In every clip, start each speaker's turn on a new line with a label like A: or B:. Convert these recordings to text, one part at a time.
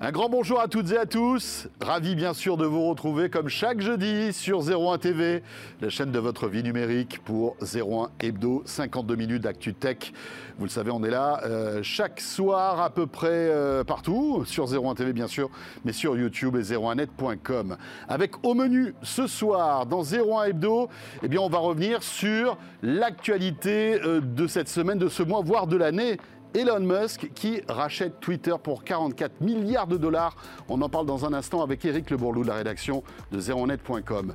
A: Un grand bonjour à toutes et à tous. Ravi bien sûr de vous retrouver comme chaque jeudi sur 01 TV, la chaîne de votre vie numérique pour 01 Hebdo, 52 minutes d'actu tech. Vous le savez, on est là euh, chaque soir à peu près euh, partout, sur 01 TV bien sûr, mais sur YouTube et 01net.com. Avec au menu ce soir dans 01 Hebdo, eh bien on va revenir sur l'actualité euh, de cette semaine, de ce mois, voire de l'année Elon Musk qui rachète Twitter pour 44 milliards de dollars. On en parle dans un instant avec Eric Le Bourlou de la rédaction de zeronet.com.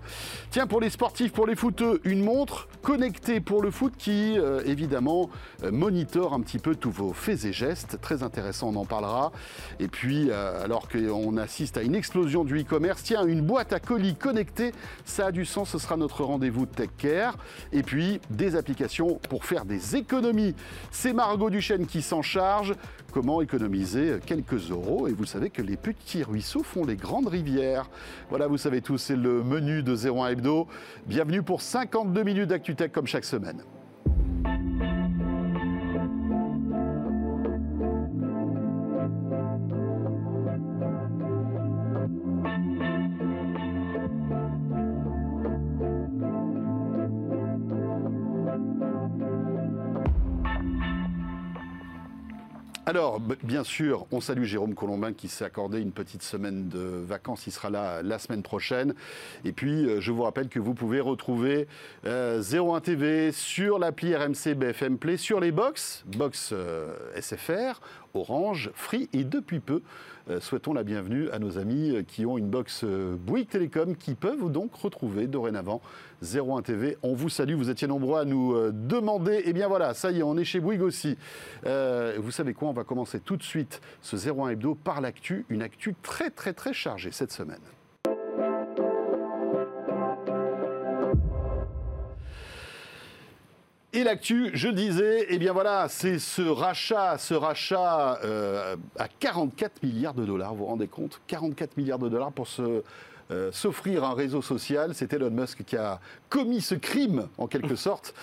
A: Tiens, pour les sportifs, pour les footeux, une montre connectée pour le foot qui, euh, évidemment, euh, un petit peu tous vos faits et gestes. Très intéressant, on en parlera. Et puis, euh, alors qu'on assiste à une explosion du e-commerce, tiens, une boîte à colis connectée, ça a du sens, ce sera notre rendez-vous Tech Care. Et puis, des applications pour faire des économies. C'est Margot Duchesne qui s'en charge. Comment économiser quelques euros? Et vous savez que les petits ruisseaux font les grandes rivières. Voilà, vous savez tous, c'est le menu de 01 Hebdo. Bienvenue pour 52 minutes d'ActuTech comme chaque semaine. Alors, bien sûr, on salue Jérôme Colombin qui s'est accordé une petite semaine de vacances. Il sera là la semaine prochaine. Et puis, euh, je vous rappelle que vous pouvez retrouver euh, 01 TV sur l'appli RMC BFM Play, sur les box, box euh, SFR, Orange, Free et depuis peu, euh, souhaitons la bienvenue à nos amis euh, qui ont une box euh, Bouygues Télécom qui peuvent donc retrouver dorénavant 01 TV. On vous salue, vous étiez nombreux à nous demander. Et bien voilà, ça y est, on est chez Bouygues aussi. Vous savez quoi, on va commencer tout de suite ce 01 Hebdo par l'actu, une actu très très très chargée cette semaine. Et l'actu, je disais, eh bien voilà, c'est ce rachat, ce rachat euh, à 44 milliards de dollars, vous vous rendez compte? 44 milliards de dollars pour se, euh, s'offrir un réseau social. C'est Elon Musk qui a commis ce crime, en quelque sorte,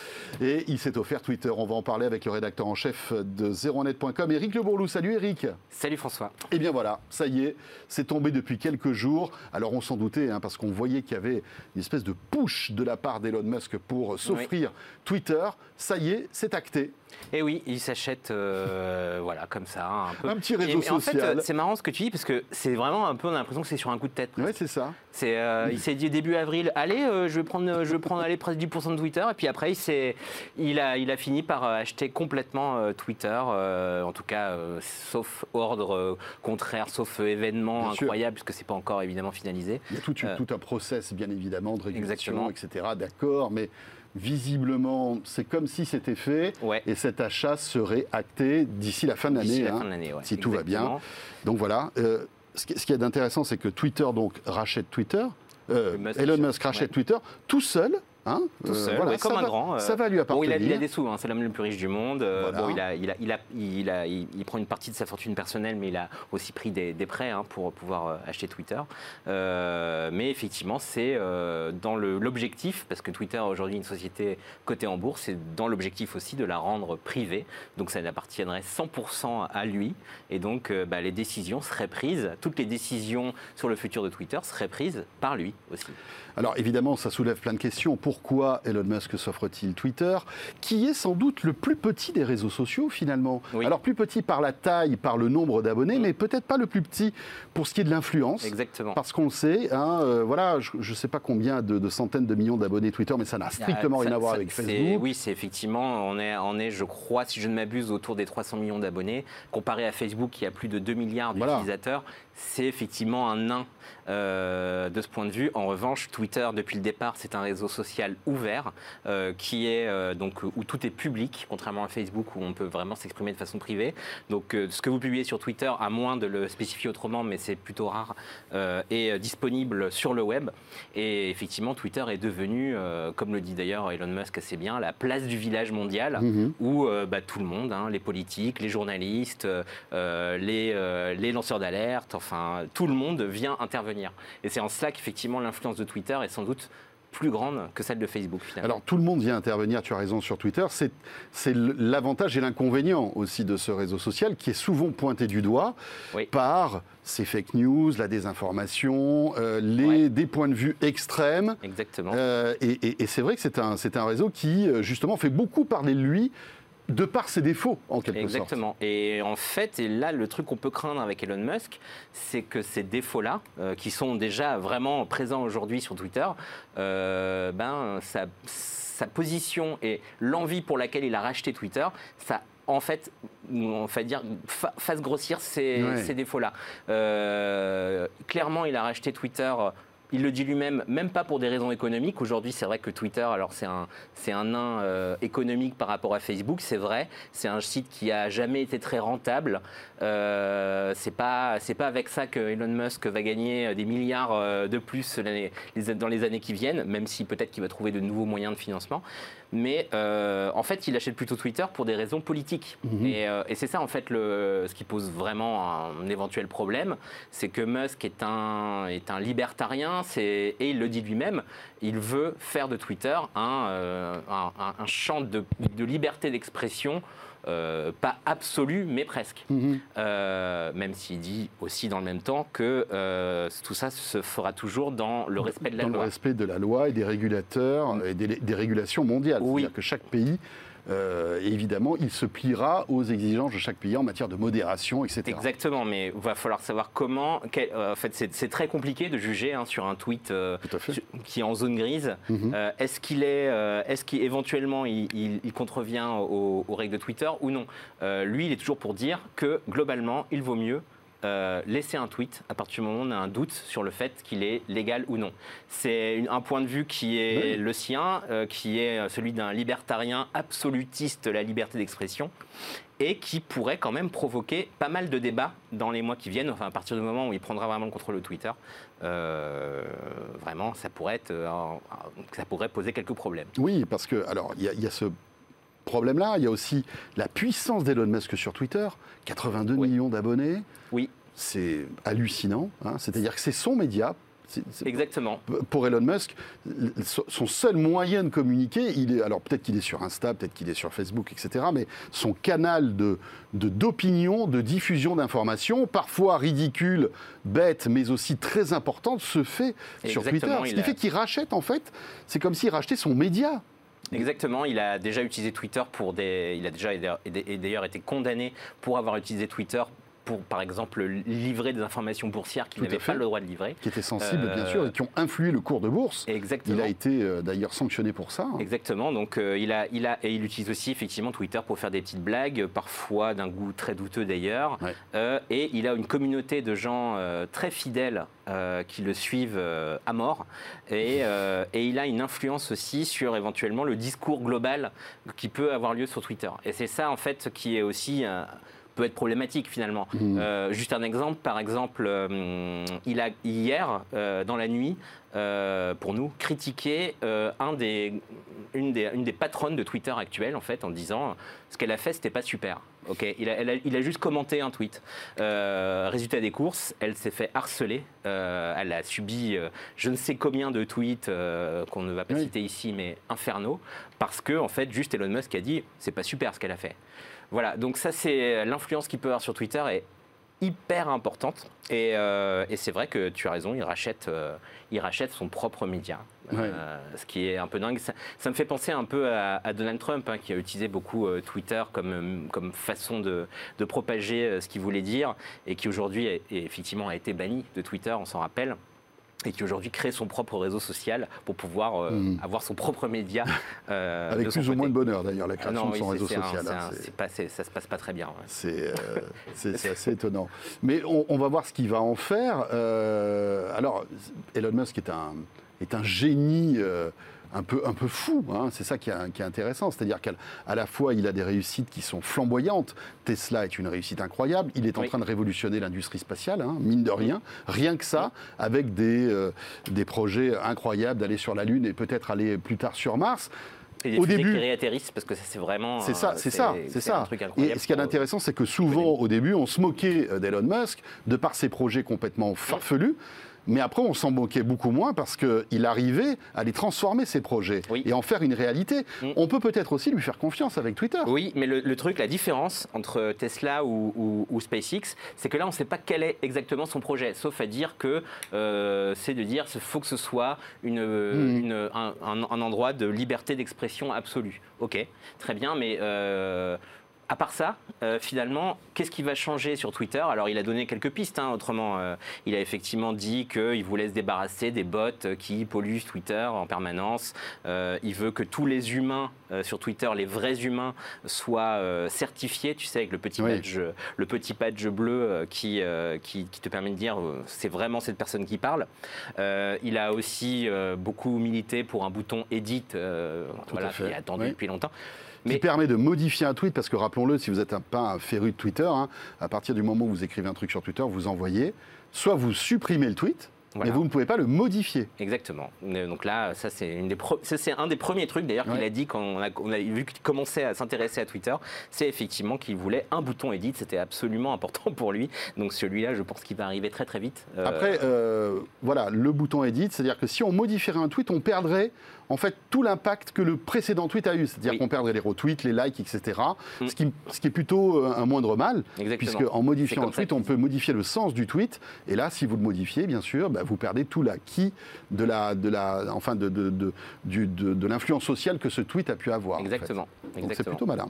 A: et il s'est offert Twitter. On va en parler avec le rédacteur en chef de zeronet.com, Eric Le Bourlou. Salut Eric
B: Salut François.
A: Eh bien voilà, ça y est, c'est tombé depuis quelques jours. Alors on s'en doutait, hein, parce qu'on voyait qu'il y avait une espèce de push de la part d'Elon Musk pour s'offrir Twitter. Ça y est, c'est acté.
B: Et Eh oui, il s'achète, euh, voilà, comme ça, un peu.
A: Un petit réseau
B: Et- et en fait,
A: social.
B: c'est marrant ce que tu dis parce que c'est vraiment un peu, on a l'impression que c'est sur un coup de tête.
A: Oui,
B: presque.
A: c'est ça.
B: C'est, euh, il s'est dit début avril, allez, euh, je vais prendre, je vais prendre allez, presque 10% de Twitter, et puis après, il, il, a, il a fini par acheter complètement Twitter, en tout cas, sauf ordre contraire, sauf événement
A: Bien sûr.
B: incroyable, puisque c'est pas encore évidemment finalisé.
A: Il y a tout, tout un process, bien évidemment, de régulation,
B: Exactement.
A: etc. D'accord, mais visiblement, c'est comme si c'était fait.
B: Ouais.
A: Et cet achat serait acté d'ici la fin de l'année,
B: la
A: hein,
B: ouais,
A: si tout va bien. Donc voilà. Euh, ce qui est intéressant, c'est que Twitter donc rachète Twitter. Euh,
B: Musk
A: Elon Musk rachète
B: ouais.
A: Twitter tout seul. Hein
B: Tout
A: Euh,
B: seul,
A: voilà,
B: ouais, comme
A: ça
B: un
A: va-
B: grand. euh,
A: Ça va lui
B: Bon,
A: appartenir.
B: il, a, il a des sous, hein, c'est l'homme le plus riche du monde.
A: Voilà.
B: bon, il, a, il, a, il, a, il, a- il- il prend une partie de sa fortune personnelle, mais il a aussi pris des, des prêts hein, pour pouvoir euh, acheter Twitter. Euh, mais effectivement, c'est euh, dans l'objectif, parce que Twitter aujourd'hui une société cotée en bourse, c'est dans l'objectif aussi de la rendre privée. Donc ça appartiendrait 100% à lui. Et donc euh, bah, les décisions seraient prises, toutes les décisions sur le futur de Twitter seraient prises par lui aussi.
A: Alors évidemment, ça soulève plein de questions. Pourquoi Elon Musk s'offre-t-il Twitter, qui est sans doute le plus petit des réseaux sociaux finalement?
B: Oui.
A: Alors plus petit par la taille, par le nombre d'abonnés, mais peut-être pas le plus petit pour ce qui est de l'influence.
B: Exactement.
A: Parce qu'on le sait, hein, euh, voilà, je ne sais pas combien de, de centaines de millions d'abonnés Twitter, mais ça n'a strictement
B: Ah,
A: rien
B: ça-
A: à voir avec Facebook.
B: Oui, c'est effectivement, on est, on est, je crois, si je ne m'abuse, autour des 300 millions d'abonnés. Comparé à Facebook, qui a plus de 2 milliards
A: Voilà.
B: d'utilisateurs, c'est effectivement un nain euh, de ce point de vue. En revanche, Twitter, depuis le départ, c'est un réseau social ouvert, euh, qui est euh, donc où tout est public, contrairement à Facebook où on peut vraiment s'exprimer de façon privée. Donc, ce que vous publiez sur Twitter, à moins de le spécifier autrement, mais c'est plutôt rare, est disponible sur le web. Et effectivement, Twitter est devenu, comme le dit d'ailleurs Elon Musk assez bien, la place du village mondial
A: Mhm.
B: où bah, tout le monde, hein, les politiques, les journalistes, les, les lanceurs d'alerte, enfin tout le monde vient intervenir. Et c'est en cela qu'effectivement l'influence de Twitter est sans doute plus grande que celle de Facebook finalement.
A: Alors tout le monde vient intervenir, tu as raison, sur Twitter. C'est l'avantage et l'inconvénient aussi de ce réseau social qui est souvent pointé du doigt par ces fake news, la désinformation, euh, les, des points de vue extrêmes.
B: Exactement.
A: Euh, et, c'est vrai que c'est un, un réseau qui euh, justement fait beaucoup parler de lui de par ses défauts, en quelque
B: sorte. Exactement. Et en fait, et là, le truc qu'on peut craindre avec Elon Musk, c'est que ces défauts-là, euh, qui sont déjà vraiment présents aujourd'hui sur Twitter, euh, ben, sa, position et l'envie pour laquelle il a racheté Twitter, ça en fait, on va dire, fasse grossir ces, défauts-là. Euh, clairement, il a racheté Twitter il le dit lui-même, même pas pour des raisons économiques. Aujourd'hui, c'est vrai que Twitter, alors c'est un, c'est un nain euh, économique par rapport à Facebook, c'est vrai. C'est un site qui a jamais été très rentable. Euh, c'est pas, pas avec ça que Elon Musk va gagner des milliards euh, de plus dans les années qui viennent, même si peut-être qu'il va trouver de nouveaux moyens de financement. Mais euh, en fait, il achète plutôt Twitter pour des raisons politiques. Mhm. Et, et c'est ça, en fait, le, ce qui pose vraiment un, éventuel problème. C'est que Musk est un, est un libertarien, et il le dit lui-même, il veut faire de Twitter un, un, un champ de, de liberté d'expression euh, pas absolu, mais presque. Mhm. Euh, même s'il dit aussi dans le même temps que euh, tout ça se fera toujours dans le respect de la
A: loi.
B: Dans
A: le respect de la loi et des régulateurs et des, des régulations mondiales.
B: Oui.
A: C'est-à-dire que chaque pays euh, évidemment, il se pliera aux exigences de chaque pays en matière de modération, etc.
B: Exactement, mais il va falloir savoir comment. Euh, en fait, c'est très compliqué de juger hein, sur un tweet euh, qui est en zone grise. Mhm. est-ce qu'il est, est-ce qu'éventuellement il, il, contrevient aux, aux, règles de Twitter ou non? Lui, il est toujours pour dire que globalement, il vaut mieux euh, laisser un tweet à partir du moment où on a un doute sur le fait qu'il est légal ou non. C'est un point de vue qui est le sien, euh, qui est celui d'un libertarien absolutiste de la liberté d'expression et qui pourrait quand même provoquer pas mal de débats dans les mois qui viennent, enfin à partir du moment où il prendra vraiment le contrôle de Twitter. Euh, vraiment, ça pourrait, être, ça pourrait poser quelques problèmes.
A: Oui, parce que, alors, il y, a ce problème-là. Il y a aussi la puissance d'Elon Musk sur Twitter, 82 millions d'abonnés.
B: Oui.
A: C'est hallucinant. Hein. C'est-à-dire que c'est son média.
B: Exactement.
A: Pour Elon Musk, son seul moyen de communiquer, il est, alors peut-être qu'il est sur Insta, peut-être qu'il est sur Facebook, etc., mais son canal de, d'opinion, de, diffusion d'informations, parfois ridicule, bête, mais aussi très importante, se fait sur Twitter. Ce qui fait qu'il rachète, en fait, c'est comme s'il rachetait son média.
B: Exactement, il a déjà utilisé Twitter pour des. Il a déjà d'ailleurs été condamné pour avoir utilisé Twitter pour, par exemple, livrer des informations boursières qu'il n'avait pas le droit de livrer.
A: Qui étaient sensibles, bien sûr, et qui ont influé le cours de bourse.
B: Exactement.
A: Il a été euh, d'ailleurs sanctionné pour ça.
B: Exactement. Donc, euh, il, a, il, a, et il utilise aussi, effectivement, Twitter pour faire des petites blagues, parfois d'un goût très douteux d'ailleurs. Euh, et il a une communauté de gens très fidèles qui le suivent à mort. Et, et, il a une influence aussi sur éventuellement le discours global qui peut avoir lieu sur Twitter. Et c'est ça, en fait, qui est aussi peut être problématique finalement. Mmh. Euh, juste un exemple, par exemple, euh, il a hier, euh, dans la nuit, pour nous, critiqué un des, une, des, une des patronnes de Twitter actuelle, en fait, en disant ce qu'elle a fait, c'était pas super. Ok, il a, il a, juste commenté un tweet. résultat des courses, elle s'est fait harceler. elle a subi je ne sais combien de tweets qu'on ne va pas citer ici, mais infernaux, parce que en fait, juste Elon Musk a dit c'est pas super ce qu'elle a fait. Voilà, donc ça c'est l'influence qu'il peut avoir sur Twitter est hyper importante. Et, euh, c'est vrai que tu as raison, il rachète, euh, il rachète son propre média. Euh, ce qui est un peu dingue. Ça, me fait penser un peu à, Donald Trump, hein, qui a utilisé beaucoup Twitter comme, comme façon de, de propager ce qu'il voulait dire, et qui aujourd'hui, effectivement, a été banni de Twitter, on s'en rappelle et qui aujourd'hui crée son propre réseau social pour pouvoir euh, hmm. avoir son propre média.
A: Euh, Avec plus ou moins de bonheur d'ailleurs, la création de son réseau social.
B: Hein, pas, ça se passe pas très bien.
A: Euh, c'est assez étonnant. Mais on, va voir ce qu'il va en faire. alors, Elon Musk est un, est un génie un peu, un peu fou. Hein. C'est ça qui est, intéressant. C'est-à-dire qu'à la fois, il a des réussites qui sont flamboyantes. Tesla est une réussite incroyable. Il est en train de révolutionner l'industrie spatiale, hein, mine de rien. Rien que ça, avec des, euh, des projets incroyables d'aller sur la Lune et peut-être aller plus tard sur Mars.
B: Et au début, qui réatterrissent parce que c'est vraiment.
A: C'est ça, c'est ça, c'est ça. Et ce qui est intéressant, c'est que souvent, au début, on se moquait euh, d'Elon Musk de par ses projets complètement farfelus. Mais après, on s'en moquait beaucoup moins parce qu'il arrivait à les transformer, ces projets, et en faire une réalité. Mm. On peut peut-être aussi lui faire confiance avec Twitter.
B: Oui, mais le, truc, la différence entre Tesla ou, SpaceX, c'est que là, on ne sait pas quel est exactement son projet, sauf à dire que euh, c'est de dire qu'il faut que ce soit une, mm. un, endroit de liberté d'expression absolue. Ok, très bien, mais... Euh, à part ça, euh, finalement, qu'est-ce qui va changer sur Twitter? Alors, il a donné quelques pistes. Hein, autrement, euh, il a effectivement dit qu'il voulait se débarrasser des bots qui polluent Twitter en permanence. Euh, il veut que tous les humains sur Twitter, les vrais humains, soient certifiés. Tu sais, avec le petit badge, le petit badge bleu qui, qui, te permet de dire c'est vraiment cette personne qui parle. il a aussi beaucoup milité pour un bouton edit, voilà, qui est attendu depuis longtemps
A: qui permet de modifier un tweet, parce que rappelons-le, si vous n'êtes pas un féru de Twitter, hein, à partir du moment où vous écrivez un truc sur Twitter, vous envoyez, soit vous supprimez le tweet, mais vous ne pouvez pas le modifier.
B: Exactement. Donc là, ça c'est un des premiers trucs d'ailleurs qu'il a dit quand on a, vu qu'il commençait à s'intéresser à Twitter, c'est effectivement qu'il voulait un bouton edit, c'était absolument important pour lui. Donc celui-là, je pense qu'il va arriver très très vite.
A: Euh, Après, euh, voilà, le bouton edit, c'est-à-dire que si on modifierait un tweet, on perdrait en fait tout l'impact que le précédent tweet a eu. C'est-à-dire qu'on perdrait les retweets, les likes, etc. Mm. Ce, qui, ce, qui, est plutôt euh, un moindre mal, puisque en modifiant un tweet, on peut modifier le sens du tweet. Et là, si vous le modifiez, bien sûr, bah, vous perdez tout l'acquis de la, de la, enfin de, de, de, de l'influence sociale que ce tweet a pu avoir.
B: Exactement.
A: Donc c'est plutôt malin.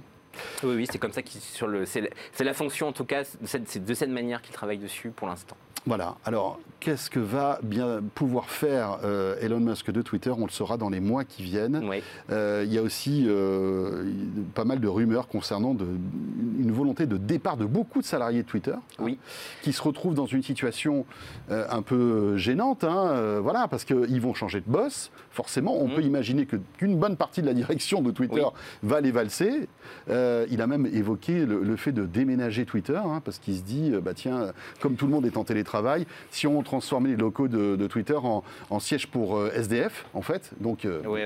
B: Oui, oui, c'est comme ça qu'il sur le, c'est la fonction en tout cas, c'est de cette manière qu'il travaille dessus pour l'instant.
A: Voilà. Alors, qu'est-ce que va bien pouvoir faire euh, Elon Musk de Twitter? On le saura dans les mois qui viennent. Euh, il y a aussi euh, pas mal de rumeurs concernant de, une volonté de départ de beaucoup de salariés de Twitter,
B: hein,
A: qui se retrouvent dans une situation un peu gênante, hein, voilà, parce qu'ils vont changer de boss. Forcément, on mm. peut imaginer qu'une bonne partie de la direction de Twitter va les valser. il a même évoqué le, fait de déménager Twitter, hein, parce qu'il se dit, bah tiens, comme tout le monde est en télétravail travail, si on transformait les locaux de, Twitter en, siège pour euh, SDF, en fait.
B: Donc, euh, oui,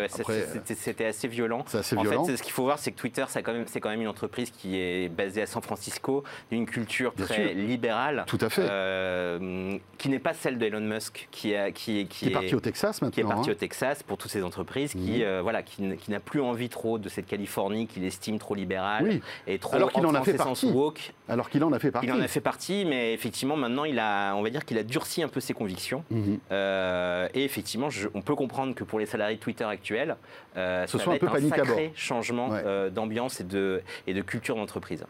B: c'était assez violent.
A: C'est assez
B: en
A: violent.
B: Fait, ce qu'il faut voir, c'est que Twitter, c'est quand, même, quand même une entreprise qui est basée à San Francisco, d'une culture très libérale.
A: Tout à fait.
B: Euh, qui n'est pas celle d'Elon Musk, qui, a, qui,
A: qui, est parti au Texas maintenant.
B: Qui est parti hein. au Texas pour toutes ces entreprises, qui, mhm. voilà, qui, n'a plus envie trop de cette Californie qu'il estime trop libérale et trop
A: Alors qu'il en a fait partie. Alors qu'il en a fait partie.
B: Il en a fait partie, mais effectivement, maintenant, il a on va dire qu'il a durci un peu ses convictions. Mhm. Euh, et effectivement, on peut comprendre que pour les salariés de Twitter actuels, euh,
A: ce soit un peu un sacré
B: changement euh, d'ambiance et de, et de culture d'entreprise.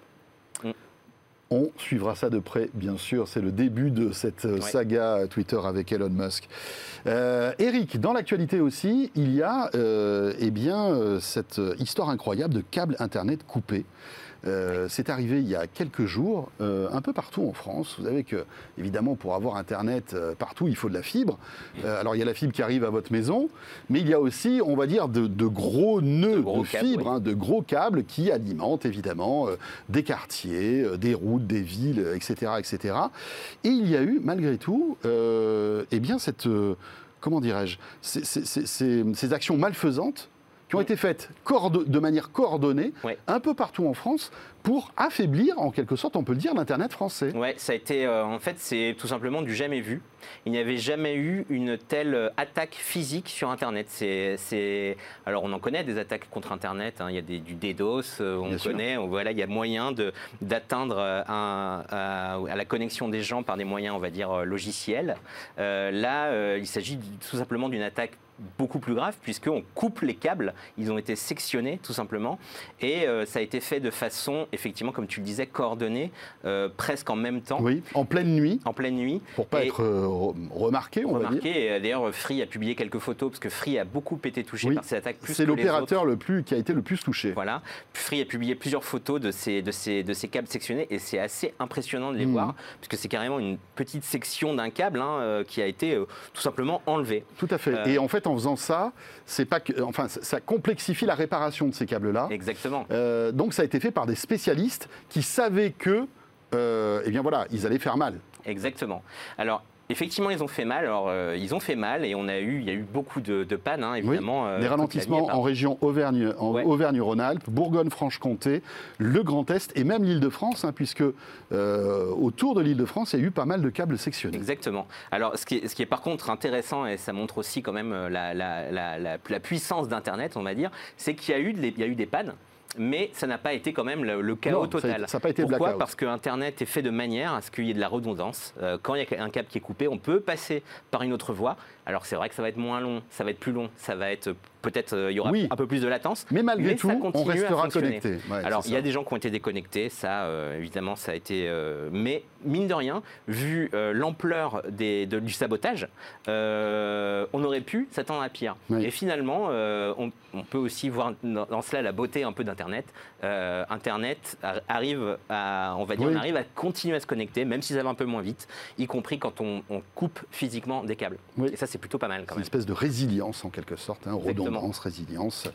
A: On suivra ça de près, bien sûr. C'est le début de cette saga Twitter avec Elon Musk. Eric, dans l'actualité aussi, il y a eh bien, cette histoire incroyable de câbles Internet coupés. Euh, c'est arrivé il y a quelques jours, euh, un peu partout en France. Vous savez que, évidemment, pour avoir Internet euh, partout, il faut de la fibre. alors, il y a la fibre qui arrive à votre maison, mais il y a aussi, on va dire, de, gros nœuds de, fibre, hein, de gros câbles qui alimentent, évidemment, des quartiers, des routes, des villes, etc., etc. Et il y a eu, malgré tout, eh bien, cette comment dirais-je, ces, actions malfaisantes qui ont été faites de manière coordonnée un peu partout en France pour affaiblir, en quelque sorte, on peut le dire, l'Internet français.
B: Oui, ça a été, euh, en fait, c'est tout simplement du jamais vu. Il n'y avait jamais eu une telle euh, attaque physique sur Internet. C'est, alors, on en connaît des attaques contre Internet. Hein. Il y a des, du DDoS, euh, on connaît. Voilà, il y a moyen de, d'atteindre à, la connexion des gens par des moyens, on va dire, logiciels. là, il s'agit tout simplement d'une attaque beaucoup plus grave puisqu'on coupe les câbles, ils ont été sectionnés tout simplement et ça a été fait de façon effectivement, comme tu le disais, coordonnées, euh, presque en même temps.
A: Oui, en pleine nuit.
B: En pleine nuit.
A: Pour pas être euh, remarqué, on
B: remarqué, va
A: dire.
B: Euh, d'ailleurs, Free a publié quelques photos, parce que Free a beaucoup été touché par cette attaque.
A: C'est l'opérateur le plus qui a été le plus touché.
B: Voilà. Free a publié plusieurs photos de ces, de ces, de ces câbles sectionnés, et c'est assez impressionnant de les mhm. voir, puisque c'est carrément une petite section d'un câble hein, qui a été tout simplement enlevé.
A: Tout à fait. Et en fait, en faisant ça, c'est pas que, enfin, ça complexifie la réparation de ces câbles-là.
B: Exactement.
A: donc ça a été fait par des spécialistes qui savaient que, euh, eh bien voilà, ils allaient faire mal.
B: Exactement. Alors, Effectivement, ils ont fait mal. Alors, euh, ils ont fait mal et on a eu, il y a eu beaucoup de, pannes, hein, évidemment.
A: Euh, des ralentissements en région Auvergne, en Auvergne-Rhône-Alpes, Bourgogne-Franche-Comté, le Grand Est et même l'Île-de-France, hein, puisque euh, autour de l'Île-de-France, il y a eu pas mal de câbles sectionnés.
B: Exactement. Alors, ce qui, est, ce qui est par contre intéressant et ça montre aussi quand même la, la puissance d'Internet, on va dire, c'est qu'il y a eu, il y a eu des pannes mais ça n'a pas été quand même le, chaos total.
A: Ça n'a pas été
B: Pourquoi Parce que Internet est fait de manière à ce qu'il y ait de la redondance. Euh, quand il y a un câble qui est coupé, on peut passer par une autre voie. Alors c'est vrai que ça va être moins long, ça va être plus long, ça va être peut-être euh, il y aura un peu plus de latence.
A: Mais malgré tout, on restera connecté.
B: Alors il y a des gens qui ont été déconnectés, ça euh, évidemment ça a été. mais mine de rien, vu l'ampleur du sabotage, on aurait pu s'attendre à pire. Et finalement, on, peut aussi voir dans, cela la beauté un peu d'Internet. Internet arrive à, on va dire, on arrive à continuer à se connecter, même si ça va un peu moins vite, y compris quand on, coupe physiquement des câbles. Et ça c'est plutôt pas mal quand même.
A: Une espèce de résilience en quelque sorte, hein, redondance, résilience.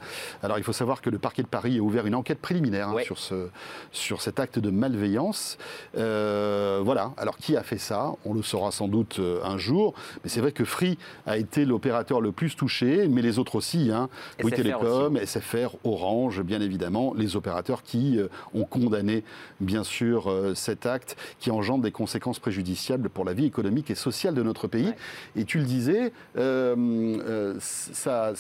A: Alors il faut savoir que le parquet de Paris a ouvert une enquête préliminaire hein, sur, ce, sur cet acte de malveillance. Euh, voilà, alors qui a fait ça? On le saura sans doute euh, un jour, mais c'est vrai que Free a été l'opérateur le plus touché, mais les autres aussi, hein, Bouygues Télécom, SFR, Orange, bien évidemment, les opérateurs qui euh, ont condamné bien sûr cet acte qui engendre des conséquences préjudiciables pour la vie économique et sociale de notre pays. Et tu le disais, euh, euh, ça,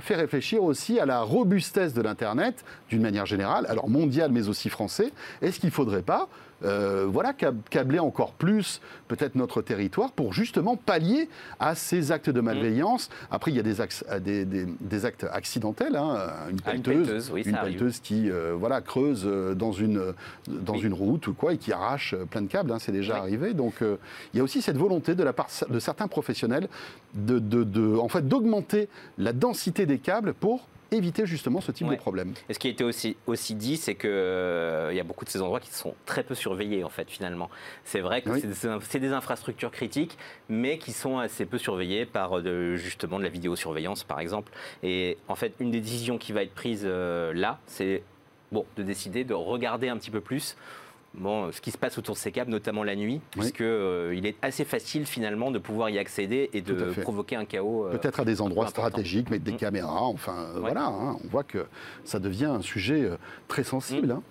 A: fait réfléchir aussi à la robustesse de l'Internet d'une manière générale, alors mondiale mais aussi français. Est-ce qu'il ne faudrait pas euh, voilà, câbler encore plus peut-être notre territoire pour justement pallier à ces actes de malveillance. Après, il y a des, actes accidentels, hein, une ah, pelleteuse, une, qui voilà, creuse dans, une, dans une route ou quoi, et qui arrache plein de câbles, hein, c'est déjà arrivé. Donc il y a aussi cette volonté de la part de certains professionnels de, en fait, d'augmenter la densité des câbles pour éviter justement ce type de problème.
B: Et ce qui a été aussi, aussi dit, c'est qu'il euh, y a beaucoup de ces endroits qui sont très peu surveillés, en fait, finalement. C'est vrai que c'est des, infrastructures critiques, mais qui sont assez peu surveillées par de, justement de la vidéosurveillance, par exemple. Et en fait, une des décisions qui va être prise euh, là, c'est bon, de décider de regarder un petit peu plus bon, ce qui se passe autour de ces câbles, notamment la nuit, puisque euh, il est assez facile finalement de pouvoir y accéder et de provoquer un chaos.
A: Euh, Peut-être à des endroits stratégiques, mettre des mm. caméras, enfin euh, voilà, hein, on voit que ça devient un sujet très sensible. Mm.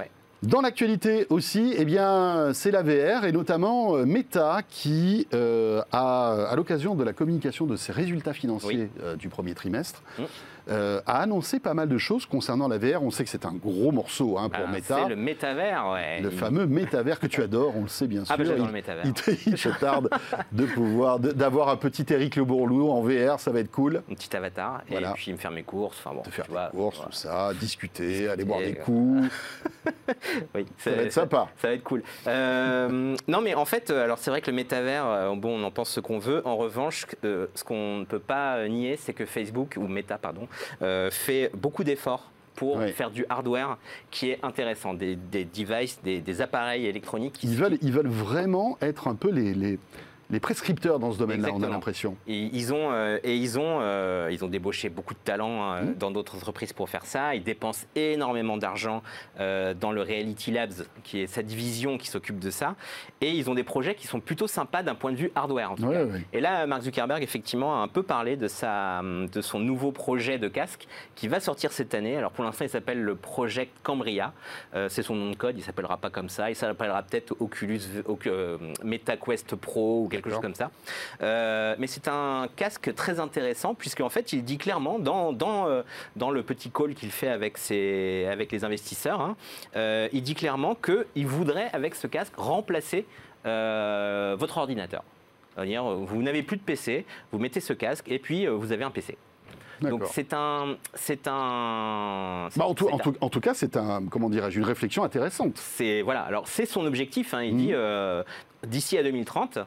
A: Hein. Dans l'actualité aussi, eh bien, c'est la VR et notamment Meta qui a, à l'occasion de la communication de ses résultats financiers du premier trimestre, mm. Euh, a annoncé pas mal de choses concernant la VR. On sait que c'est un gros morceau hein, pour bah, Meta.
B: C'est le métavers, ouais.
A: Le fameux métavers que tu adores, on le sait bien
B: ah,
A: bah,
B: sûr. Ah, le métavers.
A: Il, te, tarde de pouvoir, d'avoir un petit Eric Le Bourlou en VR, ça va être cool.
B: Un petit avatar, et puis me faire mes courses. Enfin bon,
A: faire mes courses, tout ça, discuter, aller boire des coups. oui, ça va être sympa.
B: Ça va être cool. Euh, non, mais en fait, euh, alors c'est vrai que le métavers, bon, on en pense ce qu'on veut. En revanche, ce qu'on ne peut pas nier, c'est que Facebook, ou Meta, pardon, euh, fait beaucoup d'efforts pour faire du hardware qui est intéressant, des, devices, des, appareils électroniques.
A: Ils veulent, ils veulent vraiment être un peu les les prescripteurs dans ce domaine-là, on a l'impression.
B: Et ils ont, euh, et ils ont, euh, ils ont débauché beaucoup de talents euh, mmh. dans d'autres entreprises pour faire ça. Ils dépensent énormément d'argent dans le Reality Labs, qui est cette division qui s'occupe de ça. Et ils ont des projets qui sont plutôt sympas d'un point de vue hardware. En tout cas. Et là, Mark Zuckerberg, effectivement, a un peu parlé de, sa, de son nouveau projet de casque qui va sortir cette année. Alors pour l'instant, il s'appelle le Project Cambria. C'est son nom de code. Il s'appellera pas comme ça. Il s'appellera peut-être Oculus MetaQuest Pro ou quelque chose comme ça. Euh, mais c'est un casque très intéressant puisque en fait il dit clairement dans, dans, euh, dans le petit call qu'il fait avec, ses, avec les investisseurs, hein, euh, il dit clairement qu'il voudrait avec ce casque remplacer votre ordinateur. -dire, vous n'avez plus de PC, vous mettez ce casque et puis vous avez un PC. Donc c'est un, c'est un.
A: Bah, en, tout, en, tout, cas, c'est un, comment dirais-je, une réflexion intéressante.
B: C'est voilà. Alors c'est son objectif. Hein. il mmh. dit d'ici à 2030,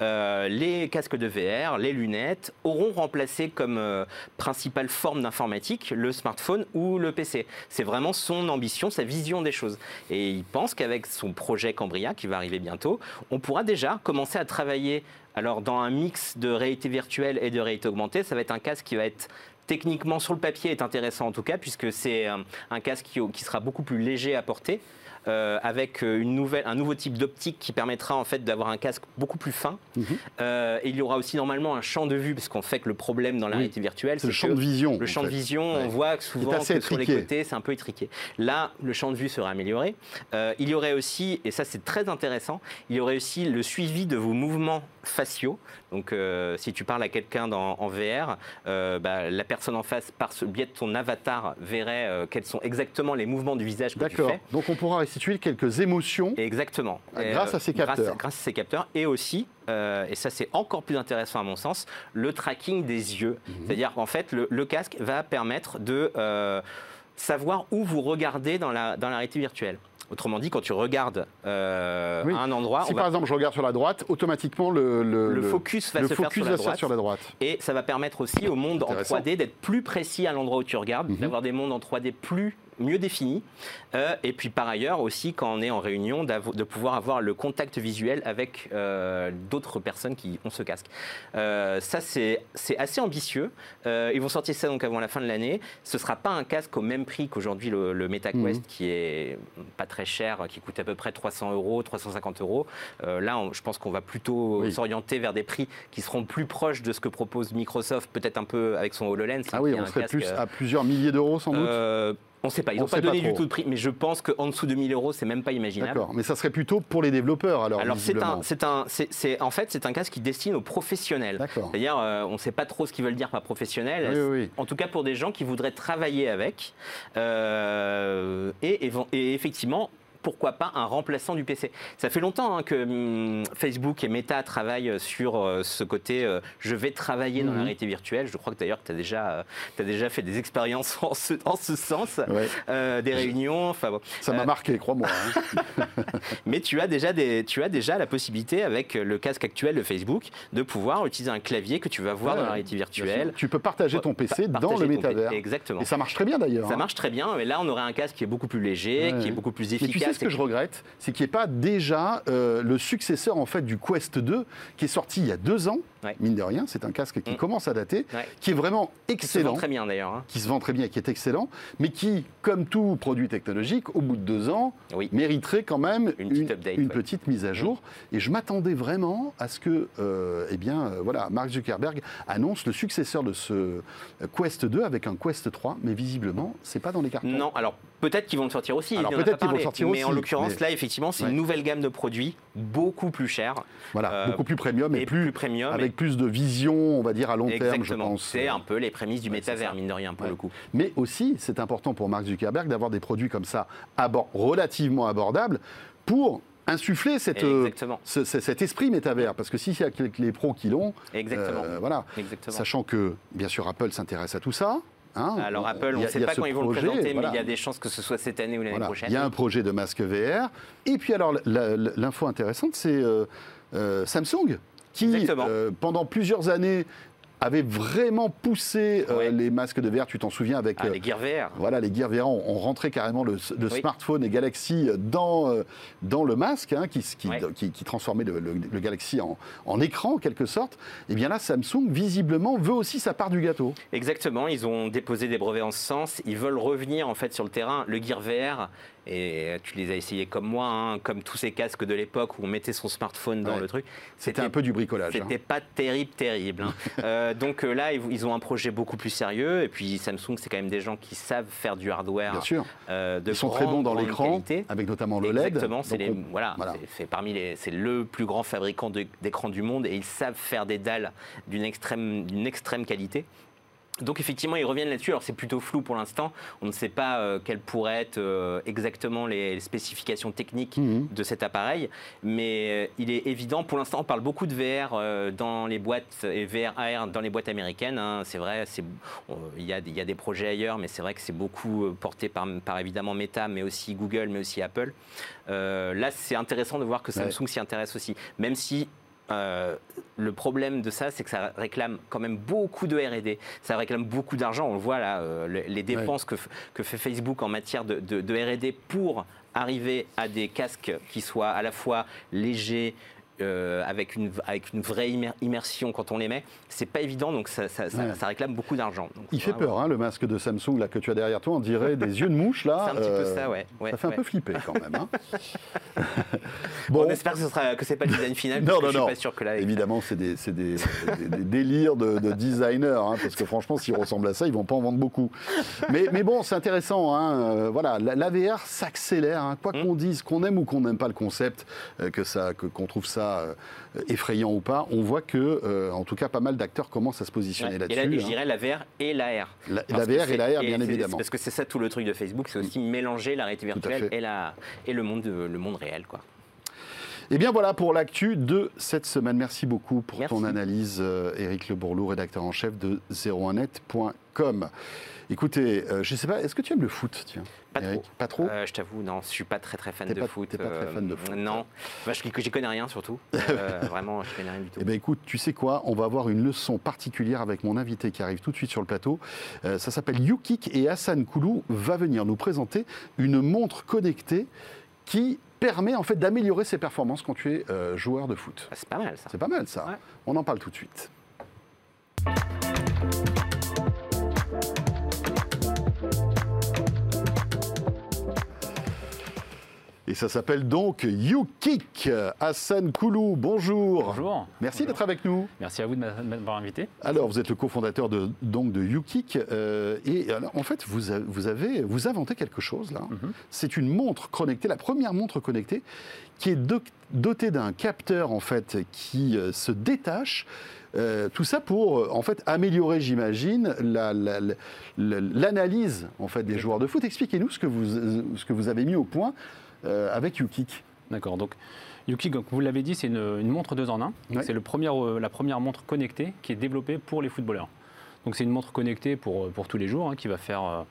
B: euh, les casques de VR, les lunettes auront remplacé comme euh, principale forme d'informatique le smartphone ou le PC. C'est vraiment son ambition, sa vision des choses. Et il pense qu'avec son projet Cambria, qui va arriver bientôt, on pourra déjà commencer à travailler alors dans un mix de réalité virtuelle et de réalité augmentée. Ça va être un casque qui va être techniquement sur le papier est intéressant en tout cas puisque c'est un, casque qui, sera beaucoup plus léger à porter euh, avec une nouvelle, un nouveau type d'optique qui permettra en fait d'avoir un casque beaucoup plus fin. Mhm. et il y aura aussi normalement un champ de vue, parce qu'on fait que le problème dans la réalité virtuelle,
A: c'est le champ de vision.
B: Le champ de vision, on voit que souvent que sur les côtés, c'est un peu étriqué. Là, le champ de vue sera amélioré. il y aurait aussi, et ça c'est très intéressant, il y aurait aussi le suivi de vos mouvements faciaux. Donc, si tu parles à quelqu'un en VR, bah, la personne en face, par ce biais de ton avatar, verrait euh, quels sont exactement les mouvements du visage que tu fais.
A: D'accord. Donc on pourra restituer quelques émotions.
B: Exactement.
A: Euh, grâce à ces capteurs.
B: Grâce, à ces capteurs. Et aussi, euh, et ça c'est encore plus intéressant à mon sens, le tracking des yeux. Mhm. C'est-à-dire qu'en fait, le, casque va permettre de savoir où vous regardez dans la, dans la réalité virtuelle. Autrement dit, quand tu regardes euh, un endroit.
A: Si par exemple je regarde sur la droite, automatiquement le,
B: le, focus va, se, faire
A: sur la, droite.
B: Et ça va permettre aussi au monde en 3D d'être plus précis à l'endroit où tu regardes, mhm. d'avoir des mondes en 3D plus mieux défini. Euh, et puis par ailleurs aussi, quand on est en réunion, de pouvoir avoir le contact visuel avec euh, d'autres personnes qui ont ce casque. Euh, ça, c'est assez ambitieux. ils vont sortir ça donc avant la fin de l'année. Ce ne sera pas un casque au même prix qu'aujourd'hui le, le MetaQuest, mhm. qui est pas très cher, qui coûte à peu près 300 euros, 350 euros. là, je pense qu'on va plutôt s'orienter vers des prix qui seront plus proches de ce que propose Microsoft, peut-être un peu avec son HoloLens.
A: Ah oui, on serait plus à plusieurs milliers d'euros sans doute
B: on ne sait pas, ils n'ont pas donné du tout de prix, mais je pense qu'en dessous de 1000 euros, c'est même pas imaginable.
A: D'accord, mais ça serait plutôt pour les développeurs alors.
B: Alors c'est un, c'est un, c'est, en fait c'est un casque qui destine aux professionnels. C'est-à-dire, euh, on ne sait pas trop ce qu'ils veulent dire par professionnel. En tout cas pour des gens qui voudraient travailler avec. Euh, et, et, effectivement, pourquoi pas un remplaçant du PC. Ça fait longtemps hein, que hum, Facebook et Meta travaillent sur euh, ce côté euh, je vais travailler dans la mhm. réalité virtuelle. Je crois que d'ailleurs tu as, déjà, euh, as déjà fait des expériences en ce, sens, des réunions. Enfin,
A: Ça m'a marqué, crois-moi.
B: Hein. Mais tu as, déjà des, tu as déjà la possibilité avec le casque actuel de Facebook de pouvoir utiliser un clavier que tu vas voir dans la réalité virtuelle.
A: Tu peux partager ton PC dans le métavers.
B: Exactement.
A: Et ça marche très bien d'ailleurs.
B: Ça hein. marche très bien. Mais là, on aurait un casque qui est beaucoup plus léger, qui est beaucoup plus efficace
A: ce que je regrette, c'est qu'il n'y ait pas déjà euh, le successeur en fait du Quest 2 qui est sorti il y a deux ans. Mine de rien, c'est un casque qui mm. commence à dater, qui est vraiment excellent. Qui se vend
B: très bien d'ailleurs. Hein.
A: Qui se vend très bien et qui est excellent, mais qui, comme tout produit technologique, au bout de deux ans, mériterait quand même une, petite, mise à jour. Et je m'attendais vraiment à ce que, euh, eh bien, euh, voilà, Mark Zuckerberg annonce le successeur de ce Quest 2 avec un Quest 3, mais visiblement, c'est pas dans les cartons.
B: Non, alors peut-être qu'ils vont le sortir aussi.
A: Alors peut-être qu'ils vont sortir
B: mais en l'occurrence, là, effectivement, c'est une nouvelle gamme de produits beaucoup plus chers.
A: Voilà, euh, beaucoup plus premium et, plus, premium avec plus de vision, on va dire, à long terme, je pense.
B: C'est un peu les prémices du métavers, mine de rien, pour le coup.
A: Mais aussi, c'est important pour Mark Zuckerberg d'avoir des produits comme ça, relativement abordables, pour insuffler cette, euh, cet esprit métavers. Parce que s'il y a les pros qui l'ont, euh, voilà. Sachant que, bien sûr, Apple s'intéresse à tout ça.
B: Hein, alors Apple, on ne sait pas quand ils vont le présenter, mais il y a des chances que ce soit cette année ou l'année prochaine.
A: Il y a un projet de masque VR. Et puis alors, l'info intéressante, c'est euh, Samsung, qui, euh, pendant plusieurs années, avait vraiment poussé euh, les masques de VR, tu t'en souviens avec
B: ah, les Gear VR.
A: Voilà, les Gear VR, on, rentrait carrément le, smartphone et Galaxy dans, euh, dans le masque, hein, qui, qui, qui, transformait le, Galaxy en, en, écran en quelque sorte. Et eh bien là, Samsung visiblement veut aussi sa part du gâteau.
B: Exactement, ils ont déposé des brevets en ce sens. Ils veulent revenir en fait sur le terrain. Le Gear VR et tu les as essayés comme moi, hein, comme tous ces casques de l'époque où on mettait son smartphone dans le truc.
A: C'était un peu du bricolage.
B: C'était
A: hein.
B: pas terrible, terrible. Hein. Euh, donc euh, là, ils ont un projet beaucoup plus sérieux. Et puis Samsung, c'est quand même des gens qui savent faire du hardware.
A: Bien sûr. Euh, de ils sont très bons dans l'écran, avec notamment le LED.
B: Exactement. C'est voilà, c'est parmi les, c'est le plus grand fabricant d'écran du monde et ils savent faire des dalles d'une extrême, d'une extrême qualité. Donc effectivement, ils reviennent là-dessus. Alors c'est plutôt flou pour l'instant. On ne sait pas euh, quelles pourraient être euh, exactement les, spécifications techniques mhm. de cet appareil, mais euh, il est évident. Pour l'instant, on parle beaucoup de VR dans les boîtes et VR AR dans les boîtes américaines. Hein. C'est vrai, il y, a, des projets ailleurs, mais c'est vrai que c'est beaucoup porté par, évidemment Meta, mais aussi Google, mais aussi Apple. là, c'est intéressant de voir que Samsung s'y intéresse aussi, même si euh, le problème de ça, c'est que ça réclame quand même beaucoup de R&D. Ça réclame beaucoup d'argent. On le voit là, euh, les dépenses que, fait Facebook en matière de, de R&D pour arriver à des casques qui soient à la fois légers, euh, avec, une, avec une vraie immer- immersion quand on les met, c'est pas évident, donc ça, ça- ça-
A: Ouais.
B: ça réclame beaucoup d'argent.
A: Il fait peur, hein, le masque de Samsung là, que tu as derrière toi. On dirait des yeux de mouche, là.
B: C'est un petit peu
A: Euh,
B: ça, ouais. ouais,
A: ça fait un peu flipper quand même. hein.
B: Bon, on espère que ce sera que pas le design final,
A: Non, non,
B: je
A: non.
B: suis pas sûr que là.
A: Évidemment, c'est des, c'est des- des- des délires de, de designers, hein, parce que franchement, s'ils ressemblent à ça, ils vont pas en vendre beaucoup. Mais, mais bon, c'est intéressant. euh, voilà, la, la VR s'accélère. quoi
B: Mmh.
A: qu'on dise, qu'on aime ou qu'on n'aime pas le concept, euh, que ça, que- qu'on trouve ça euh, effrayant ou pas, on voit que, euh, en tout cas, pas mal d'acteurs commencent à se positionner
B: Ouais. Et
A: là-dessus.
B: là, je
A: hein.
B: dirais la VR et l'AR.
A: La, la
B: que
A: VR et
B: c'est-
A: l'AR, bien évidemment.
B: Parce que c'est ça tout le truc de Facebook, c'est aussi mélanger la réalité virtuelle et, la, et le, monde, le monde réel. Quoi.
A: Et Eh bien voilà pour l'actu de cette semaine. Merci beaucoup pour
B: Merci.
A: ton analyse, euh, Éric Le Bourlou, rédacteur en chef de 01net.com. Écoutez, euh, je ne sais pas, est-ce que tu aimes le foot, tiens
B: Pas trop.
A: Pas trop?
B: Euh, je t'avoue, non, je suis pas très très fan
A: T'es
B: de
A: pas-
B: foot.
A: t'es pas très
B: euh,
A: fan de foot.
B: Non, Enfin, je j'y connais rien surtout. Euh, vraiment, je connais rien du tout.
A: Eh bien écoute, tu sais quoi? On va avoir une leçon particulière avec mon invité qui arrive tout de suite sur le plateau. Euh, ça s'appelle YouKick et Hassan Koulou va venir nous présenter une montre connectée qui permet en fait d'améliorer ses performances quand tu es euh, joueur de foot.
B: Ah, c'est pas mal ça.
A: C'est pas mal ça.
B: Ouais.
A: On en parle tout de suite. Et ça s'appelle donc YouKick. Hassan Koulou, bonjour.
C: Bonjour.
A: Merci d'être avec nous.
C: Merci à vous de m'a- de m'avoir invité.
A: Alors, vous êtes le cofondateur de, donc de YouKick. euh, et alors, en fait, vous, vous avez vous inventez quelque chose là.
C: Mhm.
A: C'est une montre connectée, la première montre connectée, qui est do- dotée d'un capteur en fait qui euh, se détache. Euh, tout ça pour euh, en fait améliorer, j'imagine, la- la- la- la- l'analyse en fait des joueurs de foot. Expliquez-nous ce que vous ce que vous avez mis au point avec YouKick.
C: D'accord. Donc, Yuki, comme vous l'avez dit, c'est une, une montre deux en un.
A: Ouais.
C: C'est le premier, euh, la première montre connectée qui est développée pour les footballeurs. Donc, c'est une montre connectée pour, euh, pour tous les jours, hein, qui va faire, euh,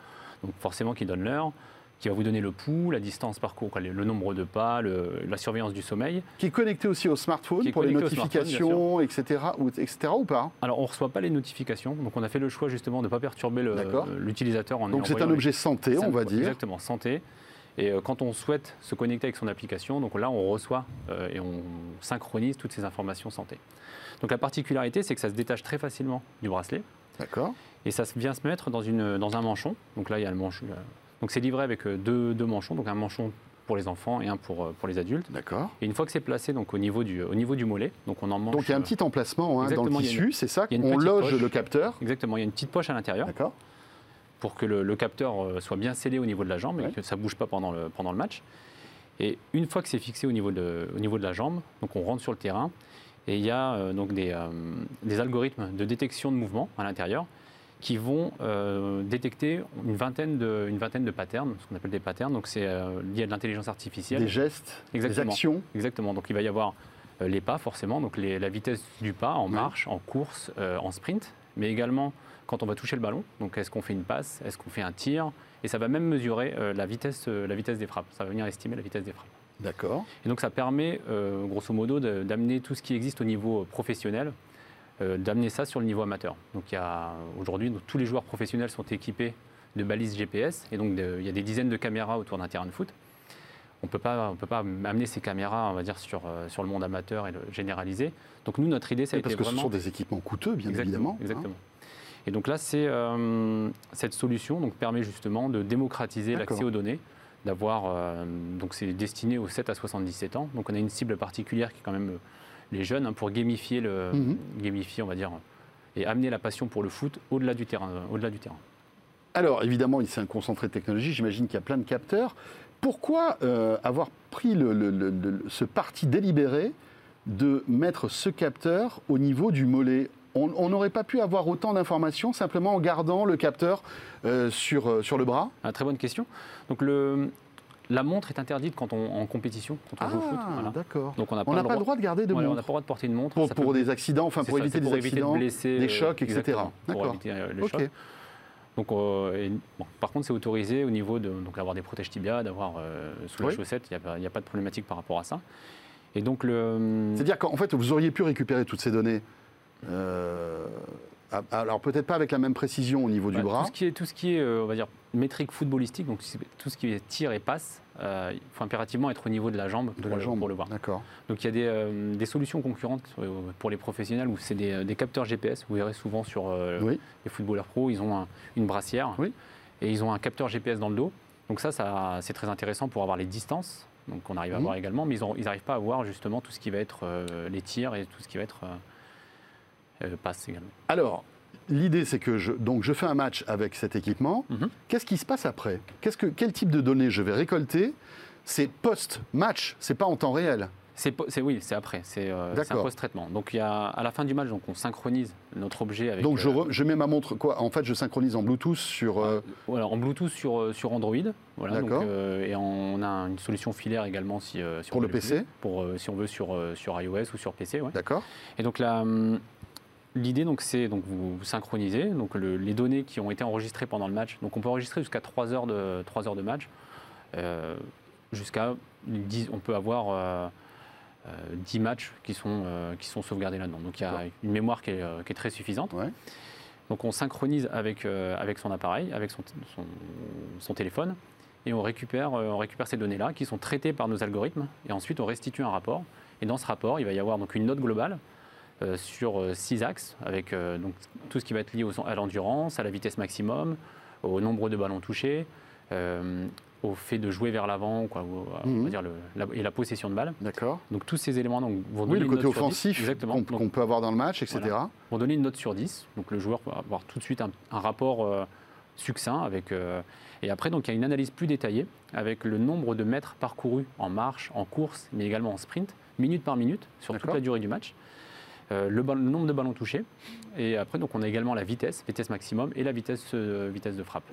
C: donc forcément, qui donne l'heure, qui va vous donner le pouls, la distance parcours, le, nombre de pas, le- la surveillance du sommeil.
A: Qui est connecté aussi au smartphone pour les notifications, etc., ou, etc. ou pas
C: Alors, on ne reçoit pas les notifications, donc on a fait le choix justement de ne pas perturber l'utilisateur en
A: Donc c'est un
C: les-
A: objet santé, on va dire.
C: Exactement, santé. Et euh, quand on souhaite se connecter avec son application, donc là on reçoit euh, et on synchronise toutes ces informations santé. Donc la particularité, c'est que ça se détache très facilement du bracelet
A: D'accord.
C: et ça vient se mettre dans, une, dans un manchon. Donc là il y a le manchon. euh, Donc c'est livré avec deux, deux manchons, donc un manchon pour les enfants et un pour, pour les adultes.
A: D'accord.
C: Et une fois que c'est placé donc au niveau du, au niveau du mollet, donc on en mange.
A: Donc il y a un petit emplacement hein, dans le tissu, c'est ça On loge
C: poche.
A: le capteur.
C: Exactement, il y a une petite poche à l'intérieur.
A: D'accord.
C: Pour que le, le capteur euh, soit bien scellé au niveau de la jambe
A: Ouais.
C: et que ça ne bouge pas pendant le, pendant le match. Et une fois que c'est fixé au niveau, de, au niveau de la jambe, donc on rentre sur le terrain et il y a euh, donc des, euh, des algorithmes de détection de mouvement à l'intérieur qui vont euh, détecter une vingtaine, de, une vingtaine de patterns, ce qu'on appelle des patterns. Donc c'est lié à de l'intelligence artificielle.
A: Des gestes, des
C: Exactement.
A: actions.
C: Exactement. Donc il va y avoir les pas forcément, donc les- la vitesse du pas en
A: Ouais.
C: marche, en course, en sprint, mais également quand on va toucher le ballon. Donc est-ce qu'on fait une passe, est-ce qu'on fait un tir, et ça va même mesurer euh, la vitesse, euh, la vitesse des frappes. Ça va venir estimer la vitesse des frappes.
A: D'accord.
C: Et donc ça permet, euh, grosso modo, d'amener tout ce qui existe au niveau professionnel, euh, d'amener ça sur le niveau amateur. Donc aujourd'hui tous les joueurs professionnels sont équipés de balises GPS, et donc de- il y a des dizaines de caméras autour d'un terrain de foot. On on peut pas amener ces caméras, on va dire, sur, sur le monde amateur et le généraliser. Donc nous, notre idée, ça a
A: Oui,
C: été
A: parce que
C: vraiment...
A: ce sont des équipements coûteux, bien
C: Exactement,
A: évidemment. hein.
C: Et donc là, c'est euh, cette solution donc, permet justement de démocratiser l'accès aux données, d'avoir euh, donc c'est destiné aux 7 à 77 ans. Donc on a une cible particulière qui est quand même euh, les jeunes hein, pour gamifier le
A: Mhm.
C: gamifier, on va dire, et amener la passion pour le foot au-delà du terrain, euh, au-delà du terrain.
A: Alors, évidemment, c'est un concentré de technologie. J'imagine qu'il y a plein de capteurs. Pourquoi euh, avoir pris le- le- le- le- ce parti délibéré de mettre ce capteur au niveau du mollet? On n'aurait pas pu avoir autant d'informations simplement en gardant le capteur euh, sur, euh, sur le bras
C: Ah, très bonne question. Donc le, la montre est interdite quand on en compétition, quand on joue au foot. voilà.
A: d'accord.
C: Donc on n'a
A: Ah, pas le droit de garder de
C: voilà, on n'a
A: montre
C: pas le droit de porter une montre.
A: pour,
C: Ça
A: pour
C: peut-
A: des accidents, enfin pour
C: ça,
A: éviter des
C: de
A: accidents,
C: blesser,
A: des chocs, etc.
C: Pour éviter euh, les
A: Ok.
C: chocs. Donc, euh, et, bon, par contre, c'est autorisé au niveau de donc d'avoir des protèges tibia, d'avoir euh, sous
A: Oui.
C: la chaussette. Il n'y a, pas- a de problématique par rapport à ça. Et donc le
A: C'est-à-dire qu'en fait, vous auriez pu récupérer toutes ces données euh, Ah, Alors peut-être pas avec la même précision au niveau du
C: Bah,
A: bras.
C: Tout ce qui est, tout ce qui est euh, on va dire, métrique footballistique, donc tout ce qui est tir et passe, euh, il faut impérativement être au niveau de la jambe,
A: De
C: pour,
A: la
C: le,
A: jambe.
C: pour le voir.
A: D'accord.
C: Donc il y a des, euh, des solutions concurrentes pour les professionnels où c'est des, des capteurs GPS. Vous verrez souvent sur euh,
A: Oui.
C: les footballeurs pro, ils ont un- une brassière
A: Oui.
C: et ils ont un capteur GPS dans le dos. Donc ça, ça c'est très intéressant pour avoir les distances. Donc on arrive à
A: Mhm.
C: voir également, mais ils n'arrivent pas à voir justement tout ce qui va être les tirs et tout ce qui va être passe également.
A: Alors, l'idée, c'est que je, donc, je fais un match avec cet équipement.
C: Mhm.
A: Qu'est-ce qui se passe après? Que, Quel type de données je vais récolter? C'est post-match, c'est pas en temps réel.
C: C'est, oui, c'est après, c'est, euh, un post-traitement. Donc il y a, à la fin du match, donc on synchronise notre objet avec.
A: donc, je,
C: euh,
A: re- je mets ma montre, quoi? En fait, je synchronise en Bluetooth sur. euh,
C: Voilà, en Bluetooth sur, euh, sur Android. Voilà, donc, euh, et on a une solution filaire également si, euh, si
A: Pour
C: on
A: le
C: veut
A: PC
C: pour, euh, si on veut sur, euh, sur iOS ou sur PC. ouais.
A: D'accord
C: Et donc la, hum, l'idée, donc, c'est donc vous, vous synchronisez donc le- les données qui ont été enregistrées pendant le match. Donc on peut enregistrer jusqu'à 3 heures de, 3 heures de match. Euh, jusqu'à 10 on peut avoir euh, euh, 10 matchs qui sont, euh, qui sont sauvegardés là-dedans. Donc il y a une mémoire qui est, euh, qui est très suffisante.
A: Ouais.
C: Donc on synchronise avec, euh, avec son appareil, avec son, son, son téléphone, et on récupère, euh, on récupère ces données-là qui sont traitées par nos algorithmes, et ensuite on restitue un rapport. Et dans ce rapport, il va y avoir donc une note globale euh, sur euh, six axes, avec euh, donc, tout ce qui va être lié au- à l'endurance, à la vitesse maximum, au nombre de ballons touchés, euh, au fait de jouer vers l'avant, quoi, euh, on
A: Mhm.
C: va dire le- la- et la possession de balle.
A: D'accord.
C: Donc tous ces éléments donc, vont
A: Oui,
C: donner
A: le
C: une
A: côté
C: note sur 10.
A: offensif
C: Exactement.
A: qu'on
C: Donc,
A: qu'on peut avoir dans le match, etc.
C: Voilà. vont donner une note sur 10. Donc le joueur va avoir tout de suite un, un rapport euh, succinct avec. euh, et après, donc il y a une analyse plus détaillée avec le nombre de mètres parcourus en marche, en course, mais également en sprint, minute par minute, sur toute la durée du match. Euh, le, nombre de ballons touchés. Et après, donc on a également la vitesse, vitesse maximum et la vitesse, euh, vitesse de frappe.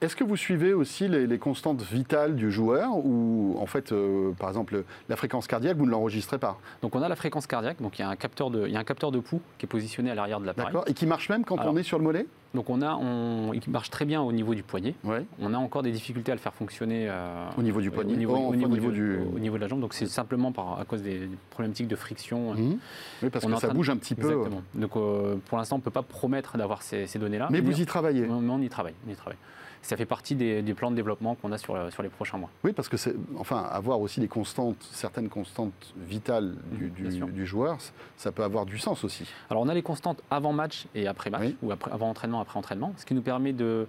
A: Est-ce que vous suivez aussi les, les constantes vitales du joueur ou en fait, euh, par exemple, la fréquence cardiaque, vous ne l'enregistrez pas?
C: Donc on a la fréquence cardiaque, donc il y a un capteur de, il y a un capteur de pouls qui est positionné à l'arrière de l'appareil.
A: D'accord Et qui marche même quand
C: Alors-
A: on est sur le mollet?
C: Donc on a, on, il marche très bien au niveau du poignet. On a encore des difficultés à le faire fonctionner euh,
A: Au niveau du poignet
C: au niveau,
A: Oh,
C: au
A: enfin,
C: niveau
A: au niveau
C: du,
A: du-
C: au niveau de la jambe. Donc c'est simplement par, à cause des problématiques de friction.
A: Mhm. Oui, parce
C: On
A: que ça
C: train
A: bouge un petit peu.
C: Exactement. Donc euh, pour l'instant, on ne peut pas promettre d'avoir ces, ces données-là.
A: Mais vous y travaillez
C: mais on y travaille. On y travaille. Ça fait partie des, des plans de développement qu'on a sur, euh, sur les prochains mois.
A: Oui, parce que c'est, enfin, avoir aussi des constantes, certaines constantes vitales du,
C: Mhm,
A: du- joueur, ça peut avoir du sens aussi.
C: Alors on a les constantes avant match et après match,
A: Oui.
C: ou après, avant entraînement, après entraînement, ce qui nous permet de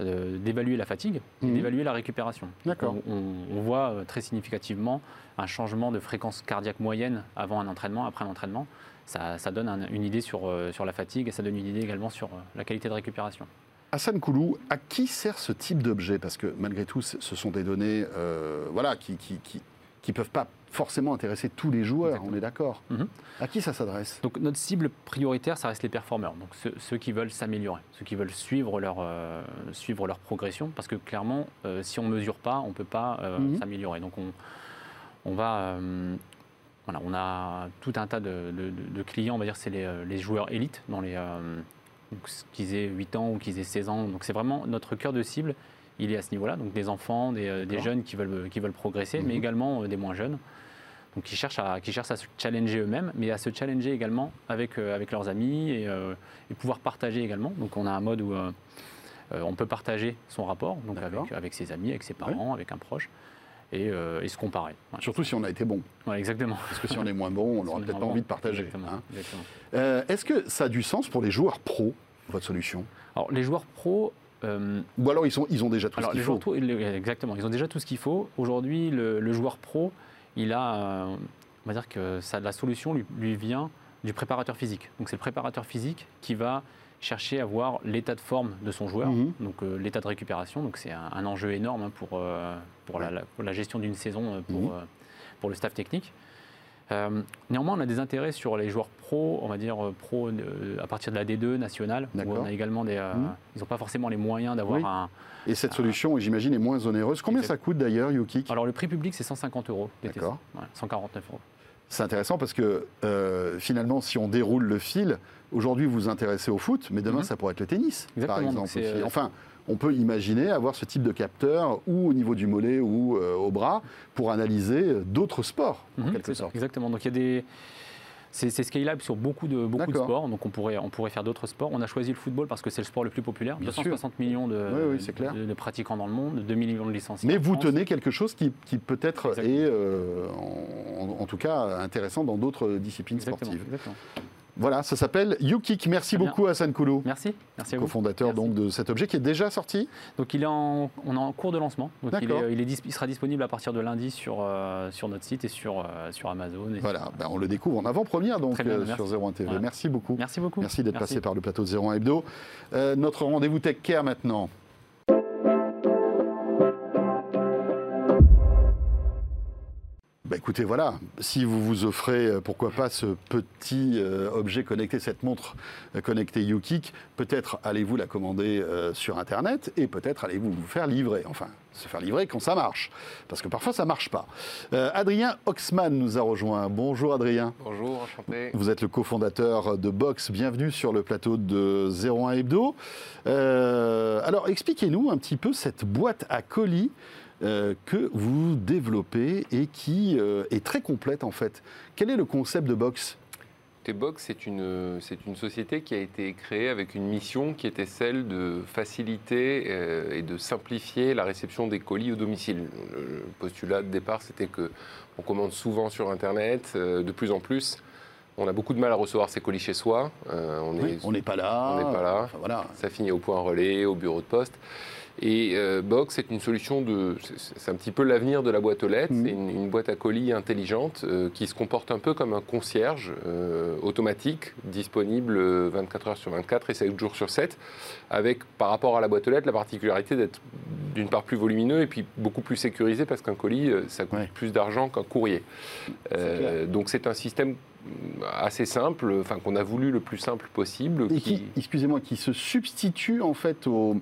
C: euh, d'évaluer la fatigue et
A: Mhm.
C: d'évaluer la récupération.
A: D'accord.
C: On, voit euh, très significativement un changement de fréquence cardiaque moyenne avant un entraînement, après un entraînement. Ça, ça donne un- une idée sur, sur la fatigue et ça donne une idée également sur la qualité de récupération.
A: Hassan Koulou, à qui sert ce type d'objet? Parce que malgré tout, ce sont des données euh, voilà, qui ne qui, qui, qui peuvent pas forcément intéresser tous les joueurs,
C: Exactement.
A: on est d'accord.
C: Mhm.
A: À qui ça s'adresse?
C: Donc notre cible prioritaire, ça reste les performeurs, donc ceux, ceux qui veulent s'améliorer, ceux qui veulent suivre leur, euh, suivre leur progression, parce que clairement, euh, si on ne mesure pas, on ne peut pas euh,
A: Mhm.
C: s'améliorer. Donc on, on va... voilà, on a tout un tas de, de- de clients, on va dire c'est les, les joueurs élites, dans les, donc, qu'ils aient 8 ans ou qu'ils aient 16 ans. Donc c'est vraiment notre cœur de cible, il est à ce niveau-là, donc des enfants, des, euh, des jeunes qui veulent, qui veulent progresser, mais
A: Mhm.
C: également euh, des moins jeunes. Donc qui cherchent, à, qui cherchent à se challenger eux-mêmes, mais à se challenger également avec, euh, avec leurs amis et, euh, et pouvoir partager également. Donc on a un mode où euh, euh, on peut partager son rapport donc avec ses amis, avec ses parents, avec un proche, et, euh, et se comparer.
A: Surtout si on a été bon.
C: Voilà, exactement.
A: Parce que si on est moins bon, on n'aura
C: Si
A: peut-être pas envie de partager. Hein. Euh, Est-ce que ça a du sens pour les joueurs pros, votre solution?
C: Alors les joueurs pros, euh,
A: Ou alors ils, sont, ils ont déjà tout
C: Alors,
A: ce qu'il faut
C: joueurs pro, exactement, ils ont déjà tout ce qu'il faut. Aujourd'hui, le, le joueur pro, il a, euh, on va dire que ça, la solution lui, lui vient du préparateur physique. Donc, c'est le préparateur physique qui va chercher à voir l'état de forme de son joueur,
A: Mhm.
C: donc euh, l'état de récupération. Donc, c'est un, un enjeu énorme hein, pour, euh, pour, la, la- pour la gestion d'une saison euh, pour,
A: Mhm.
C: euh, pour le staff technique. Néanmoins, on a des intérêts sur les joueurs pro, on va dire pro à partir de la D2 nationale, où on a également des.
A: Mhm.
C: Ils n'ont pas forcément les moyens d'avoir
A: Oui.
C: un,
A: Et cette solution, j'imagine, est moins onéreuse. Combien
C: Exact.
A: ça coûte d'ailleurs, YouKick
C: Alors le prix public c'est 150 euros.
A: D'accord.
C: Ouais, 149 euros.
A: C'est intéressant parce que euh, finalement, si on déroule le fil, aujourd'hui vous vous intéressez au foot, mais demain
C: Mhm.
A: ça pourrait être le tennis, par
C: Exactement,
A: exemple.
C: euh,
A: Enfin, on peut imaginer avoir ce type de capteur ou au niveau du mollet ou euh, au bras pour analyser d'autres sports, en
C: Mhm,
A: quelque sorte.
C: Exactement. Donc il y a des C'est scalable sur beaucoup de, beaucoup de sports, donc on pourrait, on pourrait faire d'autres sports. On a choisi le football parce que c'est le sport le plus populaire.
A: Bien
C: 260 millions de,
A: Oui, oui, c'est clair.
C: de- de pratiquants dans le monde, 2 millions de licenciés.
A: Mais vous
C: France.
A: tenez quelque chose qui, qui peut-être est, euh, en, en tout cas, intéressant dans d'autres disciplines
C: Exactement,
A: sportives.
C: exactement.
A: Voilà, ça s'appelle YouKick. Merci
C: Très bien.
A: beaucoup Hassan Koulou,
C: Merci, merci à vous.
A: cofondateur donc de cet objet qui est déjà sorti.
C: Donc il est en, on est en cours de lancement. Donc il,
A: D'accord.
C: est, il, est dis- il sera disponible à partir de lundi sur, euh, sur notre site et sur, euh, sur Amazon. et
A: Voilà,
C: sur-
A: ben, on le découvre en avant-première donc
C: bien,
A: euh, sur 01 TV.
C: Voilà.
A: Merci beaucoup.
C: Merci beaucoup.
A: Merci d'être passé par le plateau de 01 Hebdo. Notre rendez-vous Tech Care maintenant. Écoutez, voilà, si vous vous offrez, euh, pourquoi pas, ce petit euh, objet connecté, cette montre euh, connectée YouKick, peut-être allez-vous la commander euh, sur Internet et peut-être allez-vous vous faire livrer. Enfin, se faire livrer quand ça marche, parce que parfois ça marche pas. Euh, Adrien Oxman nous a rejoint. Bonjour Adrien.
D: Bonjour, enchanté.
A: Vous êtes le cofondateur de Box. Bienvenue sur le plateau de 01 Hebdo. Alors, expliquez-nous un petit peu cette boîte à colis euh, que vous développez et qui euh, est très complète en fait. Quel est le concept de Box?
D: T-Box, c'est une, c'est une société qui a été créée avec une mission qui était celle de faciliter euh, et de simplifier la réception des colis au domicile. Le, postulat de départ, c'était que on commande souvent sur Internet, de plus en plus. On a beaucoup de mal à recevoir ces colis chez soi. Euh, on
A: Oui, n'est pas là.
D: on n'est pas là.
A: Enfin, voilà.
D: Ça finit au point relais, au bureau de poste. Et euh, Box, c'est une solution de. c'est- un petit peu l'avenir de la boîte aux lettres.
A: Mhm.
D: C'est une, une boîte à colis intelligente euh, qui se comporte un peu comme un concierge euh, automatique, disponible euh, 24 heures sur 24 et 7 jours sur 7, avec par rapport à la boîte aux lettres la particularité d'être d'une part plus volumineux et puis beaucoup plus sécurisé parce qu'un colis, ça coûte
A: Ouais.
D: plus d'argent qu'un courrier. Donc c'est un système assez simple, enfin qu'on a voulu le plus simple possible.
A: Et qui, excusez-moi, qui se substitue en fait au.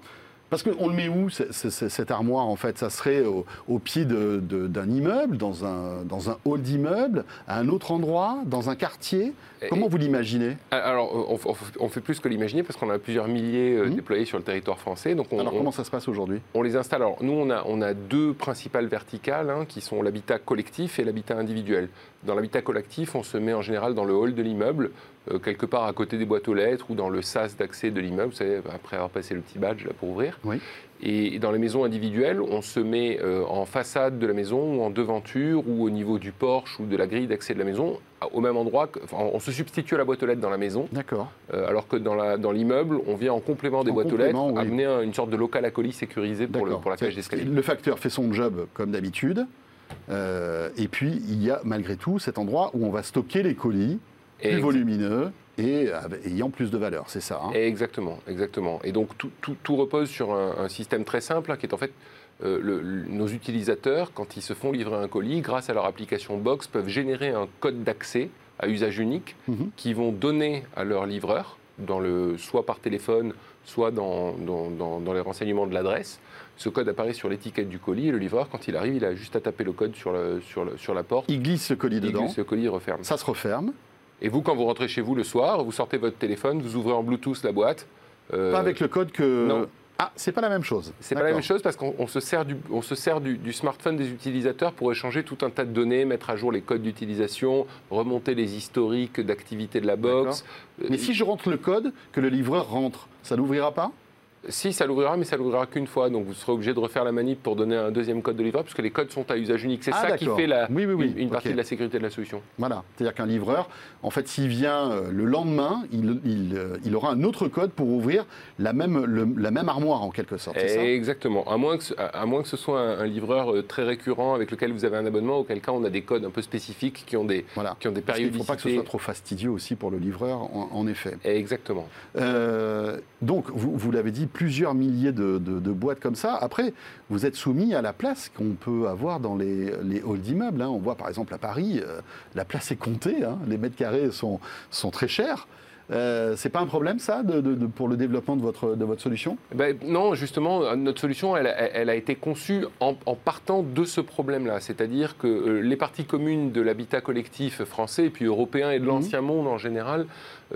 A: Parce qu'on le met où, cette armoire, en fait? Ça serait au, au pied d'un immeuble, dans un, dans un hall d'immeuble, à un autre endroit, dans un quartier? Comment vous l'imaginez?
D: Alors, on, on- fait plus que l'imaginer parce qu'on a plusieurs milliers euh,
A: Mhm.
D: déployés sur le territoire français. Donc, on,
A: Alors,
D: on-
A: comment ça se passe aujourd'hui?
D: On les installe. Alors, nous, on a, on a deux principales verticales hein, qui sont l'habitat collectif et l'habitat individuel. Dans l'habitat collectif, on se met en général dans le hall de l'immeuble, euh, quelque part à côté des boîtes aux lettres ou dans le sas d'accès de l'immeuble, vous savez, après avoir passé le petit badge là, pour ouvrir.
A: Oui.
D: Et dans les maisons individuelles, on se met euh, en façade de la maison ou en devanture ou au niveau du porche ou de la grille d'accès de la maison, au même endroit. que- enfin, on se substitue à la boîte aux lettres dans la maison.
A: D'accord.
D: Euh, alors que dans l'immeuble, on vient en complément des
A: En
D: boîtes aux lettres,
A: oui.
D: amener un- une sorte de local à colis sécurisé pour, le- pour la cage d'escalier.
A: Le facteur fait son job comme d'habitude. Euh, et puis, il y a malgré tout cet endroit où on va stocker les colis, plus
D: Et-
A: volumineux et ayant plus de valeur, c'est ça hein?
D: Exactement, exactement. Et donc tout, tout- tout repose sur un, un système très simple hein, qui est en fait euh, le- le- nos utilisateurs, quand ils se font livrer un colis, grâce à leur application Box, peuvent générer un code d'accès à usage unique
A: Mhm.
D: qu'ils vont donner à leur livreur, dans le, soit par téléphone, soit dans, dans- dans- dans les renseignements de l'adresse. Ce code apparaît sur l'étiquette du colis et le livreur, quand il arrive, il a juste à taper le code sur, le- sur, le- sur la porte.
A: Il glisse ce colis
D: Il
A: dedans,
D: glisse le colis il referme.
A: ça se referme.
D: Et vous, quand vous rentrez chez vous le soir, vous sortez votre téléphone, vous ouvrez en Bluetooth la boîte. euh,
A: Pas avec le code que.
D: non.
A: Ah, c'est pas la même chose.
D: C'est pas la même chose parce qu'on on se sert, du, on se sert du, du smartphone des utilisateurs pour échanger tout un tas de données, mettre à jour les codes d'utilisation, remonter les historiques d'activité de la box.
A: Mais si je rentre le code, que le livreur rentre, ça n'ouvrira pas?
D: Si, ça l'ouvrira, mais ça l'ouvrira qu'une fois. Donc vous serez obligé de refaire la manip pour donner un deuxième code de livreur, puisque les codes sont à usage unique. C'est
A: Ah,
D: ça qui fait la,
A: Oui, oui, oui.
D: une, une partie de la sécurité de la solution.
A: Voilà. C'est-à-dire qu'un livreur, en fait, s'il vient euh, le lendemain, il, il, euh, il aura un autre code pour ouvrir la même, le- la même armoire en quelque sorte. Ça?
D: Exactement. À moins, que ce, à- à moins que ce soit un, un livreur euh, très récurrent avec lequel vous avez un abonnement, auquel cas on a des codes un peu spécifiques qui ont des,
A: Voilà.
D: qui ont des
A: Parce qu'il ne faut pas que ce soit trop fastidieux aussi pour le livreur, en, en effet.
D: Exactement.
A: Euh, donc, vous, vous l'avez dit, plusieurs milliers de, de- de boîtes comme ça. Après, vous êtes soumis à la place qu'on peut avoir dans les, les halls d'immeubles. hein. On voit par exemple à Paris, euh, la place est comptée, hein. les mètres carrés sont, sont très chers. Euh, c'est pas un problème ça de- de- de- pour le développement de votre, de votre solution?
D: Ben, non, justement, euh, notre solution, elle, elle- elle a été conçue en, en partant de ce problème-là. C'est-à-dire que euh, les parties communes de l'habitat collectif français, et puis européen et de
A: Mhm.
D: l'ancien monde en général,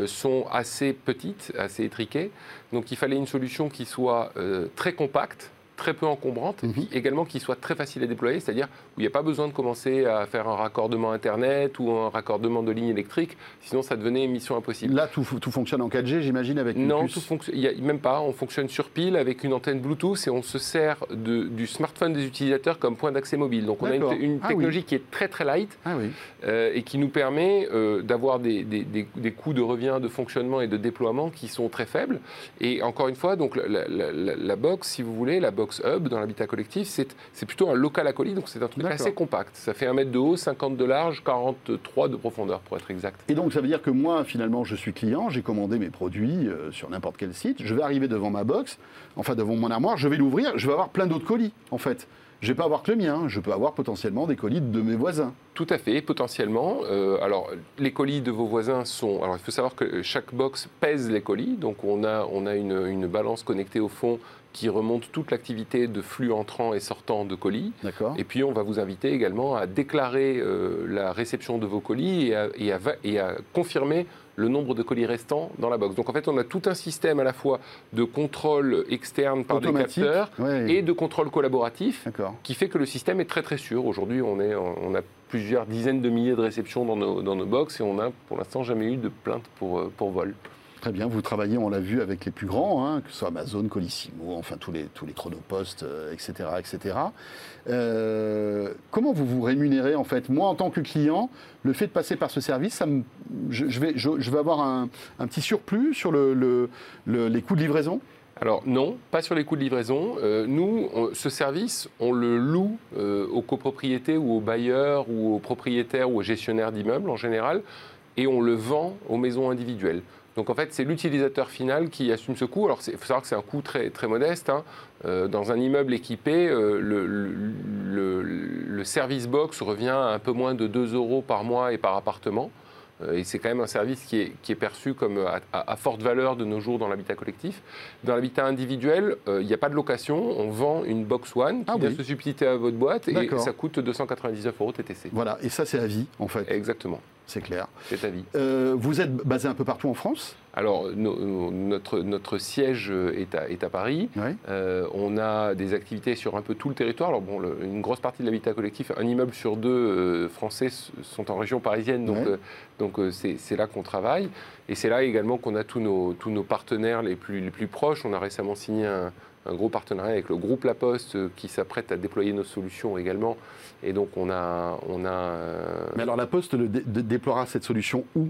D: euh, sont assez petites, assez étriquées. Donc il fallait une solution qui soit euh, très compacte, très peu encombrante, et
A: Mhm.
D: puis également qui soit très facile à déployer, c'est-à-dire où il n'y a pas besoin de commencer à faire un raccordement Internet ou un raccordement de ligne électrique, sinon ça devenait mission impossible.
A: Là, tout, tout fonctionne en 4G, j'imagine, avec une
D: Non,
A: puce.
D: tout fonctionne. Il y a même pas. On fonctionne sur pile avec une antenne Bluetooth et on se sert de- du smartphone des utilisateurs comme point d'accès mobile. Donc on a une,
A: Ah
D: technologie qui est très très light
A: Ah oui.
D: euh, et qui nous permet euh, d'avoir des, des- des- des coûts de revient, de fonctionnement et de déploiement qui sont très faibles. Et encore une fois, donc la, la- la- la box, si vous voulez, la box hub dans l'habitat collectif, c'est plutôt un local à colis, donc c'est un truc assez compact. Ça fait 1 mètre de haut, 50 de large, 43 de profondeur pour être exact.
A: Et donc, ça veut dire que moi, finalement, je suis client, j'ai commandé mes produits euh, sur n'importe quel site, je vais arriver devant ma box, enfin devant mon armoire, je vais l'ouvrir, je vais avoir plein d'autres colis, en fait. Je vais pas avoir que le mien, je peux avoir potentiellement des colis de mes voisins.
D: Tout à fait, potentiellement. Euh, alors, les colis de vos voisins sont. Alors, il faut savoir que chaque box pèse les colis. Donc, on a, on a une, une balance connectée au fond qui remonte toute l'activité de flux entrant et sortant de colis. Et puis, on va vous inviter également à déclarer euh, la réception de vos colis et à, et à va- et à confirmer le nombre de colis restants dans la box. Donc, en fait, on a tout un système à la fois de contrôle externe par des capteurs
A: Ouais.
D: et de contrôle collaboratif qui fait que le système est très très sûr. Aujourd'hui, on, est, on a plusieurs dizaines de milliers de réceptions dans nos, dans nos box et on n'a pour l'instant jamais eu de plainte pour, euh, pour vol.
A: Très bien, vous travaillez, on l'a vu, avec les plus grands, hein, que ce soit Amazon, Colissimo, enfin tous les, tous les chronopostes, euh, etc. etc. Euh, comment vous vous rémunérez en fait? Moi, en tant que client, le fait de passer par ce service, ça je, vais, je, vais avoir un, petit surplus sur le, le- le- les coûts de livraison?
D: Alors non, pas sur les coûts de livraison. Euh, nous, ce service, on le loue aux copropriétés ou aux bailleurs ou aux propriétaires ou aux gestionnaires d'immeubles en général, et on le vend aux maisons individuelles. Donc en fait, c'est l'utilisateur final qui assume ce coût. Alors il faut savoir que c'est un coût très, modeste. hein. Euh, dans un immeuble équipé, euh, le- le service box revient à un peu moins de 2 euros par mois et par appartement. Euh, Et c'est quand même un service qui est, qui est perçu comme à, à- à forte valeur de nos jours dans l'habitat collectif. Dans l'habitat individuel, euh, il n'y a pas de location. On vend une box one qui
A: Ah
D: vient se substituer à votre boîte et ça coûte 299 euros TTC.
A: Voilà, et ça c'est à vie en fait,
D: Exactement,
A: c'est clair.
D: c'est à vie.
A: Euh, vous êtes basé un peu partout en France?
D: Alors, no- no- notre, notre siège est à, est à Paris.
A: Oui.
D: Euh, on a des activités sur un peu tout le territoire. Alors, bon, le- une grosse partie de l'habitat collectif, un immeuble sur deux euh, français sont en région parisienne. Donc, euh, euh, c'est c'est là qu'on travaille. Et c'est là également qu'on a tous nos, tous nos partenaires les plus, les plus proches. On a récemment signé un, un gros partenariat avec le groupe La Poste euh, qui s'apprête à déployer nos solutions également. Et donc, on a. On a euh,
A: Mais alors la Poste le dé- dé- déploiera cette solution où?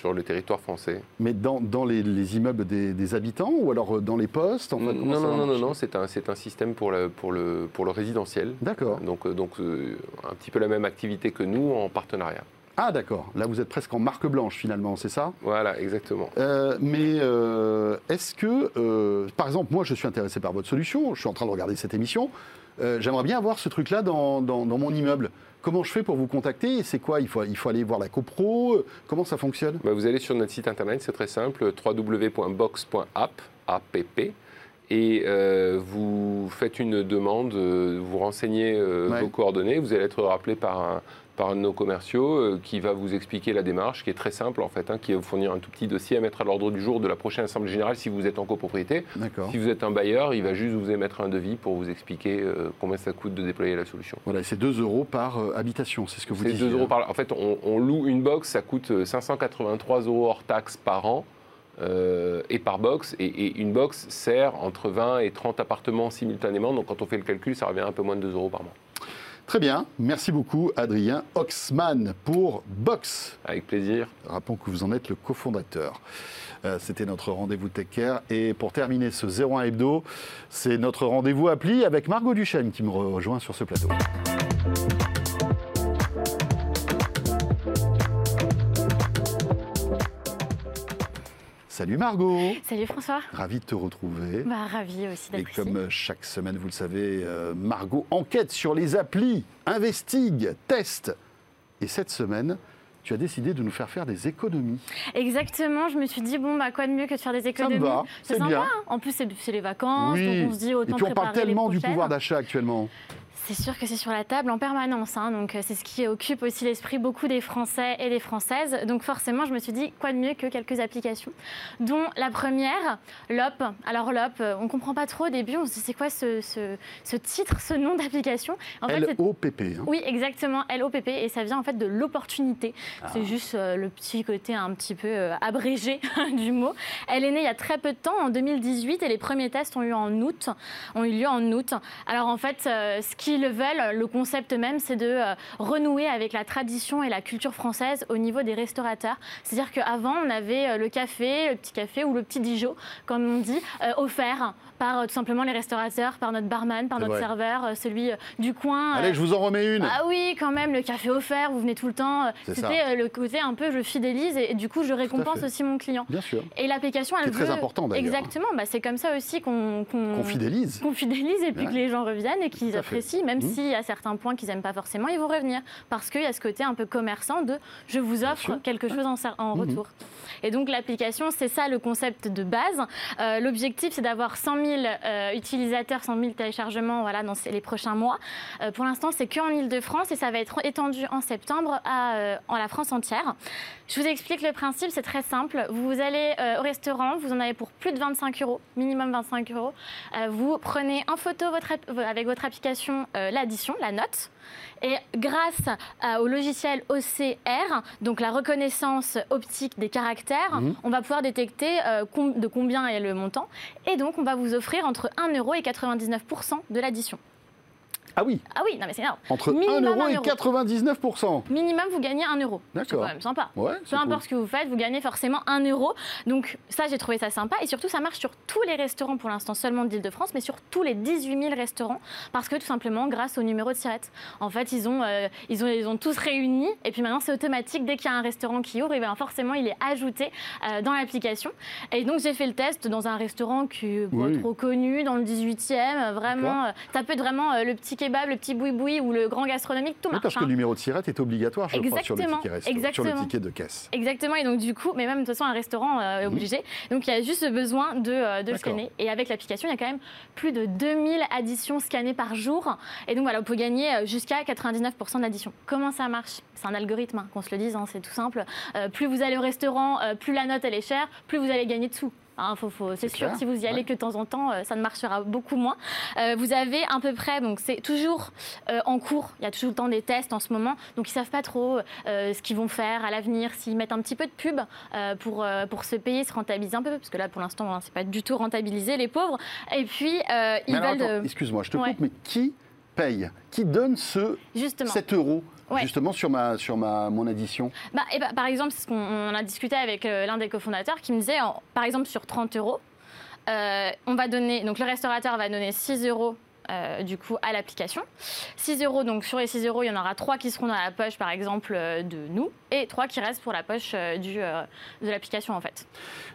D: Sur le territoire français.
A: Mais dans, dans les, les immeubles des, des habitants ou alors euh, dans les postes
D: non, non, non, non, c'est un, un système pour le, pour le, pour le résidentiel.
A: D'accord.
D: Donc, euh, donc euh, un petit peu la même activité que nous en partenariat.
A: Ah d'accord, là vous êtes presque en marque blanche finalement, c'est ça?
D: Voilà, exactement.
A: Euh, mais euh, est-ce que, euh, par exemple, moi je suis intéressé par votre solution, je suis en train de regarder cette émission, j'aimerais bien avoir ce truc-là dans, dans- dans mon immeuble. Comment je fais pour vous contacter? C'est quoi? Il faut, il faut aller voir la copro. Comment ça fonctionne?
D: Bah, vous allez sur notre site internet, c'est très simple, www.box.app, app, et euh, vous faites une demande, euh, vous renseignez euh,
A: Ouais.
D: vos coordonnées, vous allez être rappelé par un, par un de nos commerciaux euh, qui va vous expliquer la démarche, qui est très simple en fait, hein, qui va vous fournir un tout petit dossier à mettre à l'ordre du jour de la prochaine assemblée générale si vous êtes en copropriété. Si vous êtes un bailleur, il va juste vous émettre un devis pour vous expliquer euh, combien ça coûte de déployer la solution.
A: Voilà, c'est 2 euros par euh, habitation, c'est ce que vous
D: C'est
A: disiez.
D: 2 euros
A: hein.
D: par. En fait, on, on loue une box, ça coûte euh, 583 euros hors taxes par an. euh, et par box, et, et une box sert entre 20 et 30 appartements simultanément, donc quand on fait le calcul, ça revient à un peu moins de 2 euros par mois.
A: Très bien, merci beaucoup Adrien Oxman pour Box.
D: Avec plaisir.
A: Rappelons que vous en êtes le cofondateur. Euh, C'était notre rendez-vous Tech Care. Et pour terminer ce 01 Hebdo, c'est notre rendez-vous appli avec Margot Duchesne qui me rejoint sur ce plateau. Salut Margot
E: Salut François.
A: Ravi de te retrouver.
E: Bah, ravi aussi
A: Et
E: d'être ici.
A: comme euh, chaque semaine, vous le savez, euh, Margot enquête sur les applis, investigue, teste. Et cette semaine, tu as décidé de nous faire faire des économies.
E: Exactement, je me suis dit, bon, bah, quoi de mieux que de faire des
A: Ça
E: économies
A: me va,
E: C'est sympa,
A: bien.
E: hein. En plus, c'est les vacances,
A: Oui.
E: donc on se dit autant
A: Et puis on parle tellement du pouvoir d'achat actuellement.
E: C'est sûr que c'est sur la table en permanence, hein, donc euh, c'est ce qui occupe aussi l'esprit beaucoup des Français et des Françaises. Donc forcément, je me suis dit, quoi de mieux que quelques applications, dont la première, LOP. Alors LOP, euh, on comprend pas trop au début, on se dit c'est quoi ce, ce- ce titre, ce nom d'application?
A: L-O-P-P. hein.
E: oui, exactement, LOPP, et ça vient en fait de l'opportunité.
A: Ah.
E: C'est juste euh, le petit côté un petit peu euh, abrégé du mot. Elle est née il y a très peu de temps, en 2018, et les premiers tests ont eu en août, ont eu lieu en août. Alors en fait, euh, ce qu'ils veulent, le concept même, c'est de euh, renouer avec la tradition et la culture française au niveau des restaurateurs. C'est-à-dire qu'avant, on avait euh, le café, le petit café ou le petit Dijon, comme on dit, euh, offert par tout simplement les restaurateurs, par notre barman, par notre
A: vrai.
E: serveur, celui du coin.
A: Allez, je vous en remets une.
E: ah oui, quand même, le café offert, vous venez tout le temps. C'était le côté un peu je fidélise et, et du coup je récompense aussi mon client.
A: Bien sûr.
E: Et l'application, elle
A: est très
E: veut-
A: important, d'ailleurs.
E: Exactement, bah, c'est comme ça aussi qu'on Qu'on
A: fidélise.
E: qu'on fidélise et puis
A: Ouais.
E: que les gens reviennent et qu'ils apprécient, même
A: Mhm.
E: s'il y a certains points qu'ils n'aiment pas forcément, ils vont revenir. Parce qu'il y a ce côté un peu commerçant de je vous offre quelque chose en,
A: Mhm.
E: retour. Et donc l'application, c'est ça le concept de base. Euh, L'objectif, c'est d'avoir 100 000 euh, utilisateurs, 100 000 téléchargements voilà, dans les prochains mois. Euh, pour l'instant, c'est qu'en Ile-de-France et ça va être étendu en septembre à en la France entière. Je vous explique le principe, c'est très simple. Vous allez euh, au restaurant, vous en avez pour plus de 25 euros, minimum 25 euros. Euh, vous prenez en photo votre avec votre application euh, l'addition, la note. Et grâce au logiciel OCR, donc la reconnaissance optique des caractères,
A: Mhm.
E: on va pouvoir détecter com- de combien est le montant. Et donc, on va vous offrir entre 1 euro et 99% de l'addition.
A: Ah oui,
E: Ah oui, non mais c'est énorme.
A: entre
E: Minimum
A: 1 euro et
E: euro.
A: 99%.
E: Minimum, vous gagnez 1 euro. C'est
A: D'accord.
E: quand même sympa.
A: Ouais,
E: Peu
A: c'est
E: importe
A: cool.
E: ce que vous faites, vous gagnez forcément 1 euro. Donc ça, j'ai trouvé ça sympa. Et surtout, ça marche sur tous les restaurants pour l'instant, seulement d'Île-de-France, mais sur tous les 18 000 restaurants. Parce que tout simplement, grâce au numéro de Sirette. En fait, ils ont, euh, ils ont, ils ont tous réuni. Et puis maintenant, c'est automatique. Dès qu'il y a un restaurant qui ouvre, et bien forcément, il est ajouté euh, dans l'application. Et donc, j'ai fait le test dans un restaurant qui n'est pas
A: Oui.
E: trop connu, dans le 18e. Vraiment, euh, ça peut être vraiment le petit kebab, le petit boui-boui ou le grand gastronomique, tout
A: Oui,
E: marche.
A: parce que
E: hein.
A: le numéro de sirette est obligatoire, je crois, sur le
E: Exactement,
A: ticket resto, sur le
E: exactement.
A: ticket de caisse.
E: Exactement, et donc du coup, mais même de toute façon, un restaurant euh, est obligé. Donc il y a juste besoin de, euh, de le scanner. Et avec l'application, il y a quand même plus de 2000 additions scannées par jour. Et donc voilà, vous pouvez gagner euh, jusqu'à 99% d'addition. Comment ça marche? C'est un algorithme, hein, qu'on se le dise, hein, c'est tout simple. Euh, plus vous allez au restaurant, plus la note elle est chère, plus vous allez gagner de sous. Hein, c'est sûr,
A: clair,
E: si vous y allez
A: ouais.
E: que de temps en temps, euh, ça ne marchera beaucoup moins. Euh, vous avez à peu près, donc c'est toujours euh, en cours, il y a toujours le temps des tests en ce moment, donc ils savent pas trop euh, ce qu'ils vont faire à l'avenir, s'ils mettent un petit peu de pub pour, pour se payer, se rentabiliser un peu, parce que là pour l'instant, hein, c'est pas du tout rentabilisé les pauvres. Et puis ils veulent
A: excuse-moi, je te
E: Ouais.
A: coupe, mais qui paye? Qui donne ce
E: justement.
A: 7 euros
E: Ouais.
A: justement sur, ma, sur ma, mon addition
E: Bah, et bah, par exemple, c'est ce qu'on on a discuté avec euh, l'un des cofondateurs qui me disait, en- par exemple, sur 30 euros, euh, on va donner, donc le restaurateur va donner 6 euros. euh, du coup à l'application. 6 euros, donc sur les 6 euros, il y en aura 3 qui seront dans la poche par exemple euh, de nous et 3 qui restent pour la poche euh, du, de l'application en fait.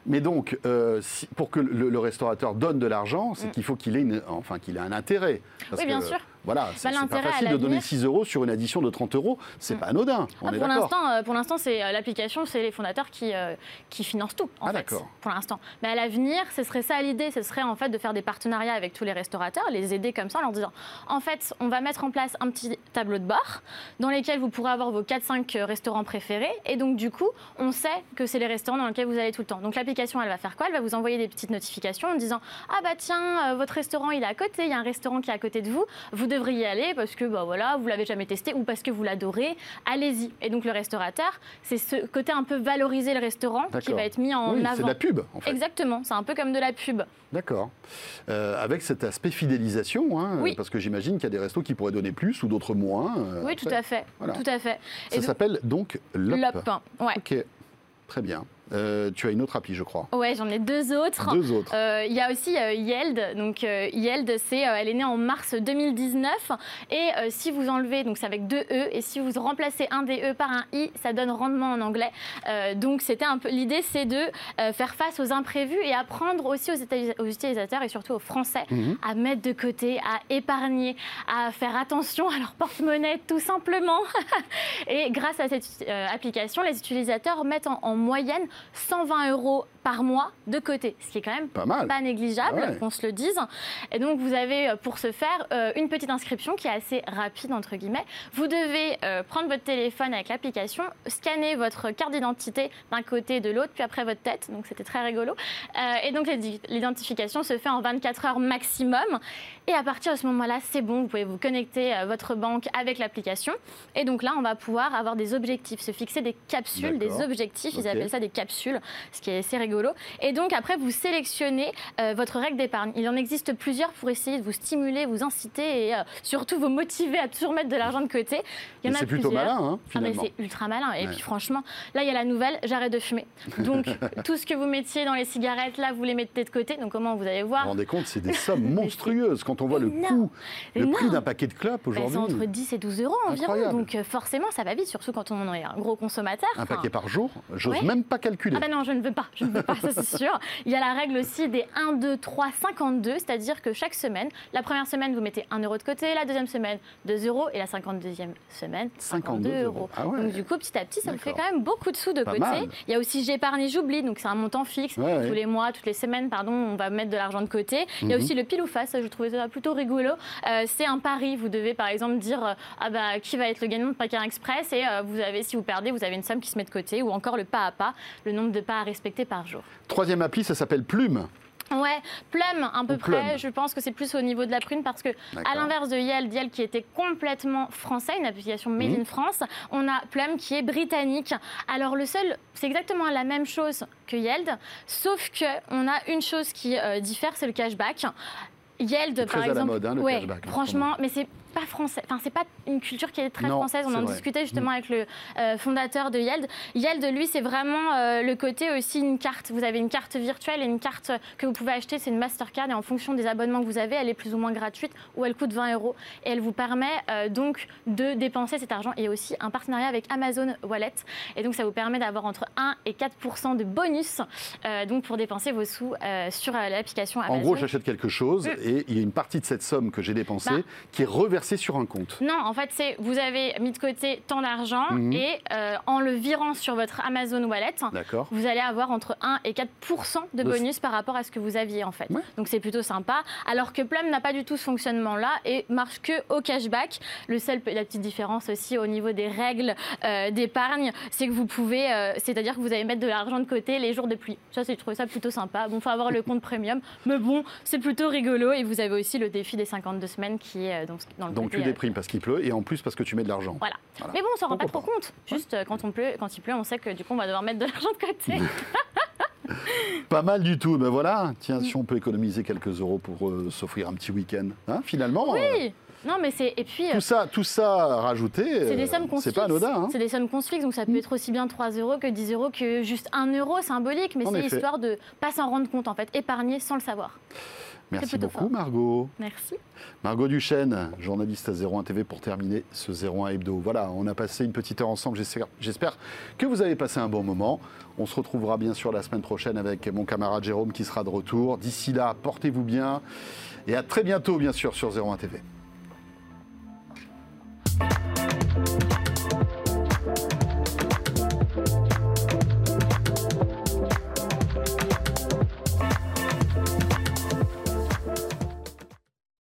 A: Mais donc, si- pour que le, le restaurateur donne de l'argent, c'est
E: Mm.
A: qu'il faut qu'il ait, une- enfin, qu'il ait un intérêt. Parce
E: Oui, bien
A: que,
E: sûr.
A: Voilà, c'est c'est pas facile de donner
E: l'avenir-
A: 6 euros sur une addition de 30 euros. C'est
E: Mm.
A: pas anodin, on
E: Ah,
A: est d'accord.
E: euh, pour l'instant, c'est euh, l'application, c'est les fondateurs qui, euh, qui financent tout. En
A: Ah,
E: fait,
A: d'accord.
E: Pour l'instant. Mais à l'avenir, ce serait ça l'idée, ce serait en fait de faire des partenariats avec tous les restaurateurs, les aider comme ça, en leur disant, en fait, on va mettre en place un petit tableau de bord dans lesquels vous pourrez avoir vos 4-5 restaurants préférés, et donc du coup, on sait que c'est les restaurants dans lesquels vous allez tout le temps. Donc l'application, elle va faire quoi? Elle va vous envoyer des petites notifications en disant, ah bah tiens, votre restaurant il est à côté, il y a un restaurant qui est à côté de vous, vous devriez y aller parce que bah voilà, vous l'avez jamais testé ou parce que vous l'adorez, allez-y. Et donc le restaurateur, c'est ce côté un peu valoriser le restaurant qui va être mis en
A: Oui, c'est
E: avant.
A: de la pub, en fait.
E: Exactement, c'est un peu comme de la pub.
A: D'accord. Euh, avec cet aspect fidélisation, hein,
E: Oui.
A: parce que j'imagine qu'il y a des restos qui pourraient donner plus ou d'autres moins. euh,
E: oui,
A: après.
E: tout à fait.
A: Voilà.
E: Tout à fait.
A: Ça
E: donc-
A: s'appelle donc LOP.
E: Lop. Ouais.
A: Ok, très bien. Euh, tu as une autre appli, je crois.
E: Ouais, j'en ai deux autres.
A: Deux autres.
E: Euh, Il y a aussi euh, Yeld. Donc euh, Yeld, c'est, elle est née en mars 2019. Et si vous enlevez, donc c'est avec deux E, et si vous remplacez un des E par un I, ça donne rendement en anglais. Donc c'était un peu l'idée, c'est de faire face aux imprévus et apprendre aussi aux, utilisa- aux utilisateurs et surtout aux Français
A: Mhm.
E: à mettre de côté, à épargner, à faire attention à leur porte-monnaie tout simplement. et grâce à cette application, les utilisateurs mettent en, en moyenne 120 euros par mois de côté, ce qui est quand même
A: Pas mal.
E: pas négligeable,
A: Ah ouais.
E: qu'on se le dise. Et donc, vous avez euh, pour ce faire euh, une petite inscription qui est assez rapide, entre guillemets. Vous devez euh, prendre votre téléphone avec l'application, scanner votre carte d'identité d'un côté et de l'autre, puis après votre tête. Donc, c'était très rigolo. Euh, et donc, l'identification se fait en 24 heures maximum. Et à partir de ce moment-là, c'est bon, vous pouvez vous connecter à votre banque avec l'application. Et donc là, on va pouvoir avoir des objectifs, se fixer des capsules, des objectifs, ils appellent ça des capsules, ce qui est assez rigolo. Et donc après, vous sélectionnez euh, votre règle d'épargne. Il en existe plusieurs pour essayer de vous stimuler, vous inciter et euh, surtout vous motiver à toujours mettre de l'argent de côté. Il y en a
A: c'est plutôt
E: plusieurs.
A: malin, hein,
E: Ah, mais
A: finalement.
E: c'est ultra malin. Et
A: Ouais.
E: puis franchement, là, il y a la nouvelle, j'arrête de fumer. Donc, tout ce que vous mettiez dans les cigarettes, là, vous les mettez de côté. Donc, comment vous allez
A: Vous
E: voir
A: vous rendez compte, c'est des sommes monstrueuses quand on voit le coût, le prix d'un paquet de clopes
E: Ben, c'est entre
A: aujourd'hui.
E: 10 et 12 euros environ. Donc, euh, forcément, ça va vite, surtout quand on est un gros consommateur.
A: Un paquet par jour, j'ose
E: Ouais.
A: même pas calculer.
E: Ah ben non, je ne veux pas, je ne veux pas, ça c'est sûr. Il y a la règle aussi des 1, 2, 3, 52, c'est-à-dire que chaque semaine, la première semaine, vous mettez 1 euro de côté, la deuxième semaine, 2 euros, et la 52e semaine, 52,
A: 52
E: euros.
A: Ah ouais.
E: Donc du coup, petit à petit, ça vous fait quand même beaucoup de sous de
A: Pas
E: côté.
A: mal.
E: Il y a aussi j'épargne et j'oublie, donc c'est un montant fixe.
A: Ouais.
E: Tous les mois, toutes les semaines, pardon, on va mettre de l'argent de côté. Il y a
A: Mhm.
E: aussi le pile ou face, je trouvais ça plutôt rigolo. Euh, c'est un pari, vous devez par exemple dire euh, ah bah, qui va être le gagnant de Packer Express, et euh, vous avez, si vous perdez, vous avez une somme qui se met de côté, ou encore le pas à pas, le nombre de pas à respecter par jour.
A: Troisième appli, ça s'appelle Plume.
E: Ouais, Plum, à peu
A: Ou
E: près. Je pense que c'est plus au niveau de la prune parce que, à l'inverse de Yeld, Yeld qui était complètement français, une application made
A: Mhm.
E: in France, on a Plum qui est britannique. Alors le seul, c'est exactement la même chose que Yeld, sauf que on a une chose qui euh, diffère, c'est le cashback. Yeld, par
A: très à la
E: exemple,
A: mode, hein, le
E: ouais,
A: cashback, en ce
E: franchement, mais c'est pas français. Enfin, c'est pas une culture qui est très
A: Non,
E: française. On en
A: vrai.
E: discutait justement avec le euh, fondateur de Yeld. Yeld, lui, c'est vraiment euh, le côté aussi une carte. Vous avez une carte virtuelle et une carte que vous pouvez acheter. C'est une Mastercard et en fonction des abonnements que vous avez, elle est plus ou moins gratuite ou elle coûte 20 euros. Et elle vous permet euh, donc de dépenser cet argent. Et aussi un partenariat avec Amazon Wallet. Et donc, ça vous permet d'avoir entre 1 et 4% de bonus donc pour dépenser vos sous sur l'application Amazon.
A: En gros, j'achète quelque chose
E: Mm.
A: et il y a une partie de cette somme que j'ai dépensée
E: Bah.
A: qui est reversée sur un compte.
E: Non, en fait, c'est vous avez mis de côté tant d'argent
A: Mhm.
E: et euh, en le virant sur votre Amazon Wallet, vous allez avoir entre 1 et 4 de
A: De-
E: bonus par rapport à ce que vous aviez en fait.
A: Ouais.
E: Donc c'est plutôt sympa. Alors que Plum n'a pas du tout ce fonctionnement-là et marche que au cashback. Le seul, la petite différence aussi au niveau des règles euh, d'épargne, c'est que vous pouvez, euh, c'est-à-dire que vous allez mettre de l'argent de côté les jours de pluie. Ça, c'est- je trouve ça plutôt sympa. Bon, faut avoir le compte premium, mais bon, c'est plutôt rigolo. Et vous avez aussi le défi des 52 semaines qui est donc dans le
A: Donc tu
E: euh,
A: déprimes parce qu'il pleut et en plus parce que tu mets de l'argent.
E: voilà.
A: Voilà.
E: Mais bon, on s'en rend pas trop compte. Juste euh, quand, on pleut, quand il pleut, on sait que du coup, on va devoir mettre de l'argent de côté.
A: Pas mal du tout. Ben voilà, tiens, si on peut économiser quelques euros pour euh, s'offrir un petit week-end, hein, finalement. euh,
E: oui. Non, mais c'est. Et puis.
A: tout ça, tout ça rajouté,
E: C'est des sommes qu'on
A: c'est pas anodin. hein.
E: C'est des sommes qu'on se fixe, donc ça peut être aussi bien 3 euros que 10 euros que juste 1 euro symbolique, mais c'est histoire de pas s'en rendre compte en fait, épargner sans le savoir.
A: Merci beaucoup. Margot.
E: Merci.
A: Margot Duchesne, journaliste à 01 TV, pour terminer ce 01 Hebdo. Voilà, on a passé une petite heure ensemble. J'espère que vous avez passé un bon moment. On se retrouvera bien sûr la semaine prochaine avec mon camarade Jérôme qui sera de retour. D'ici là, portez-vous bien et à très bientôt, bien sûr, sur 01 TV.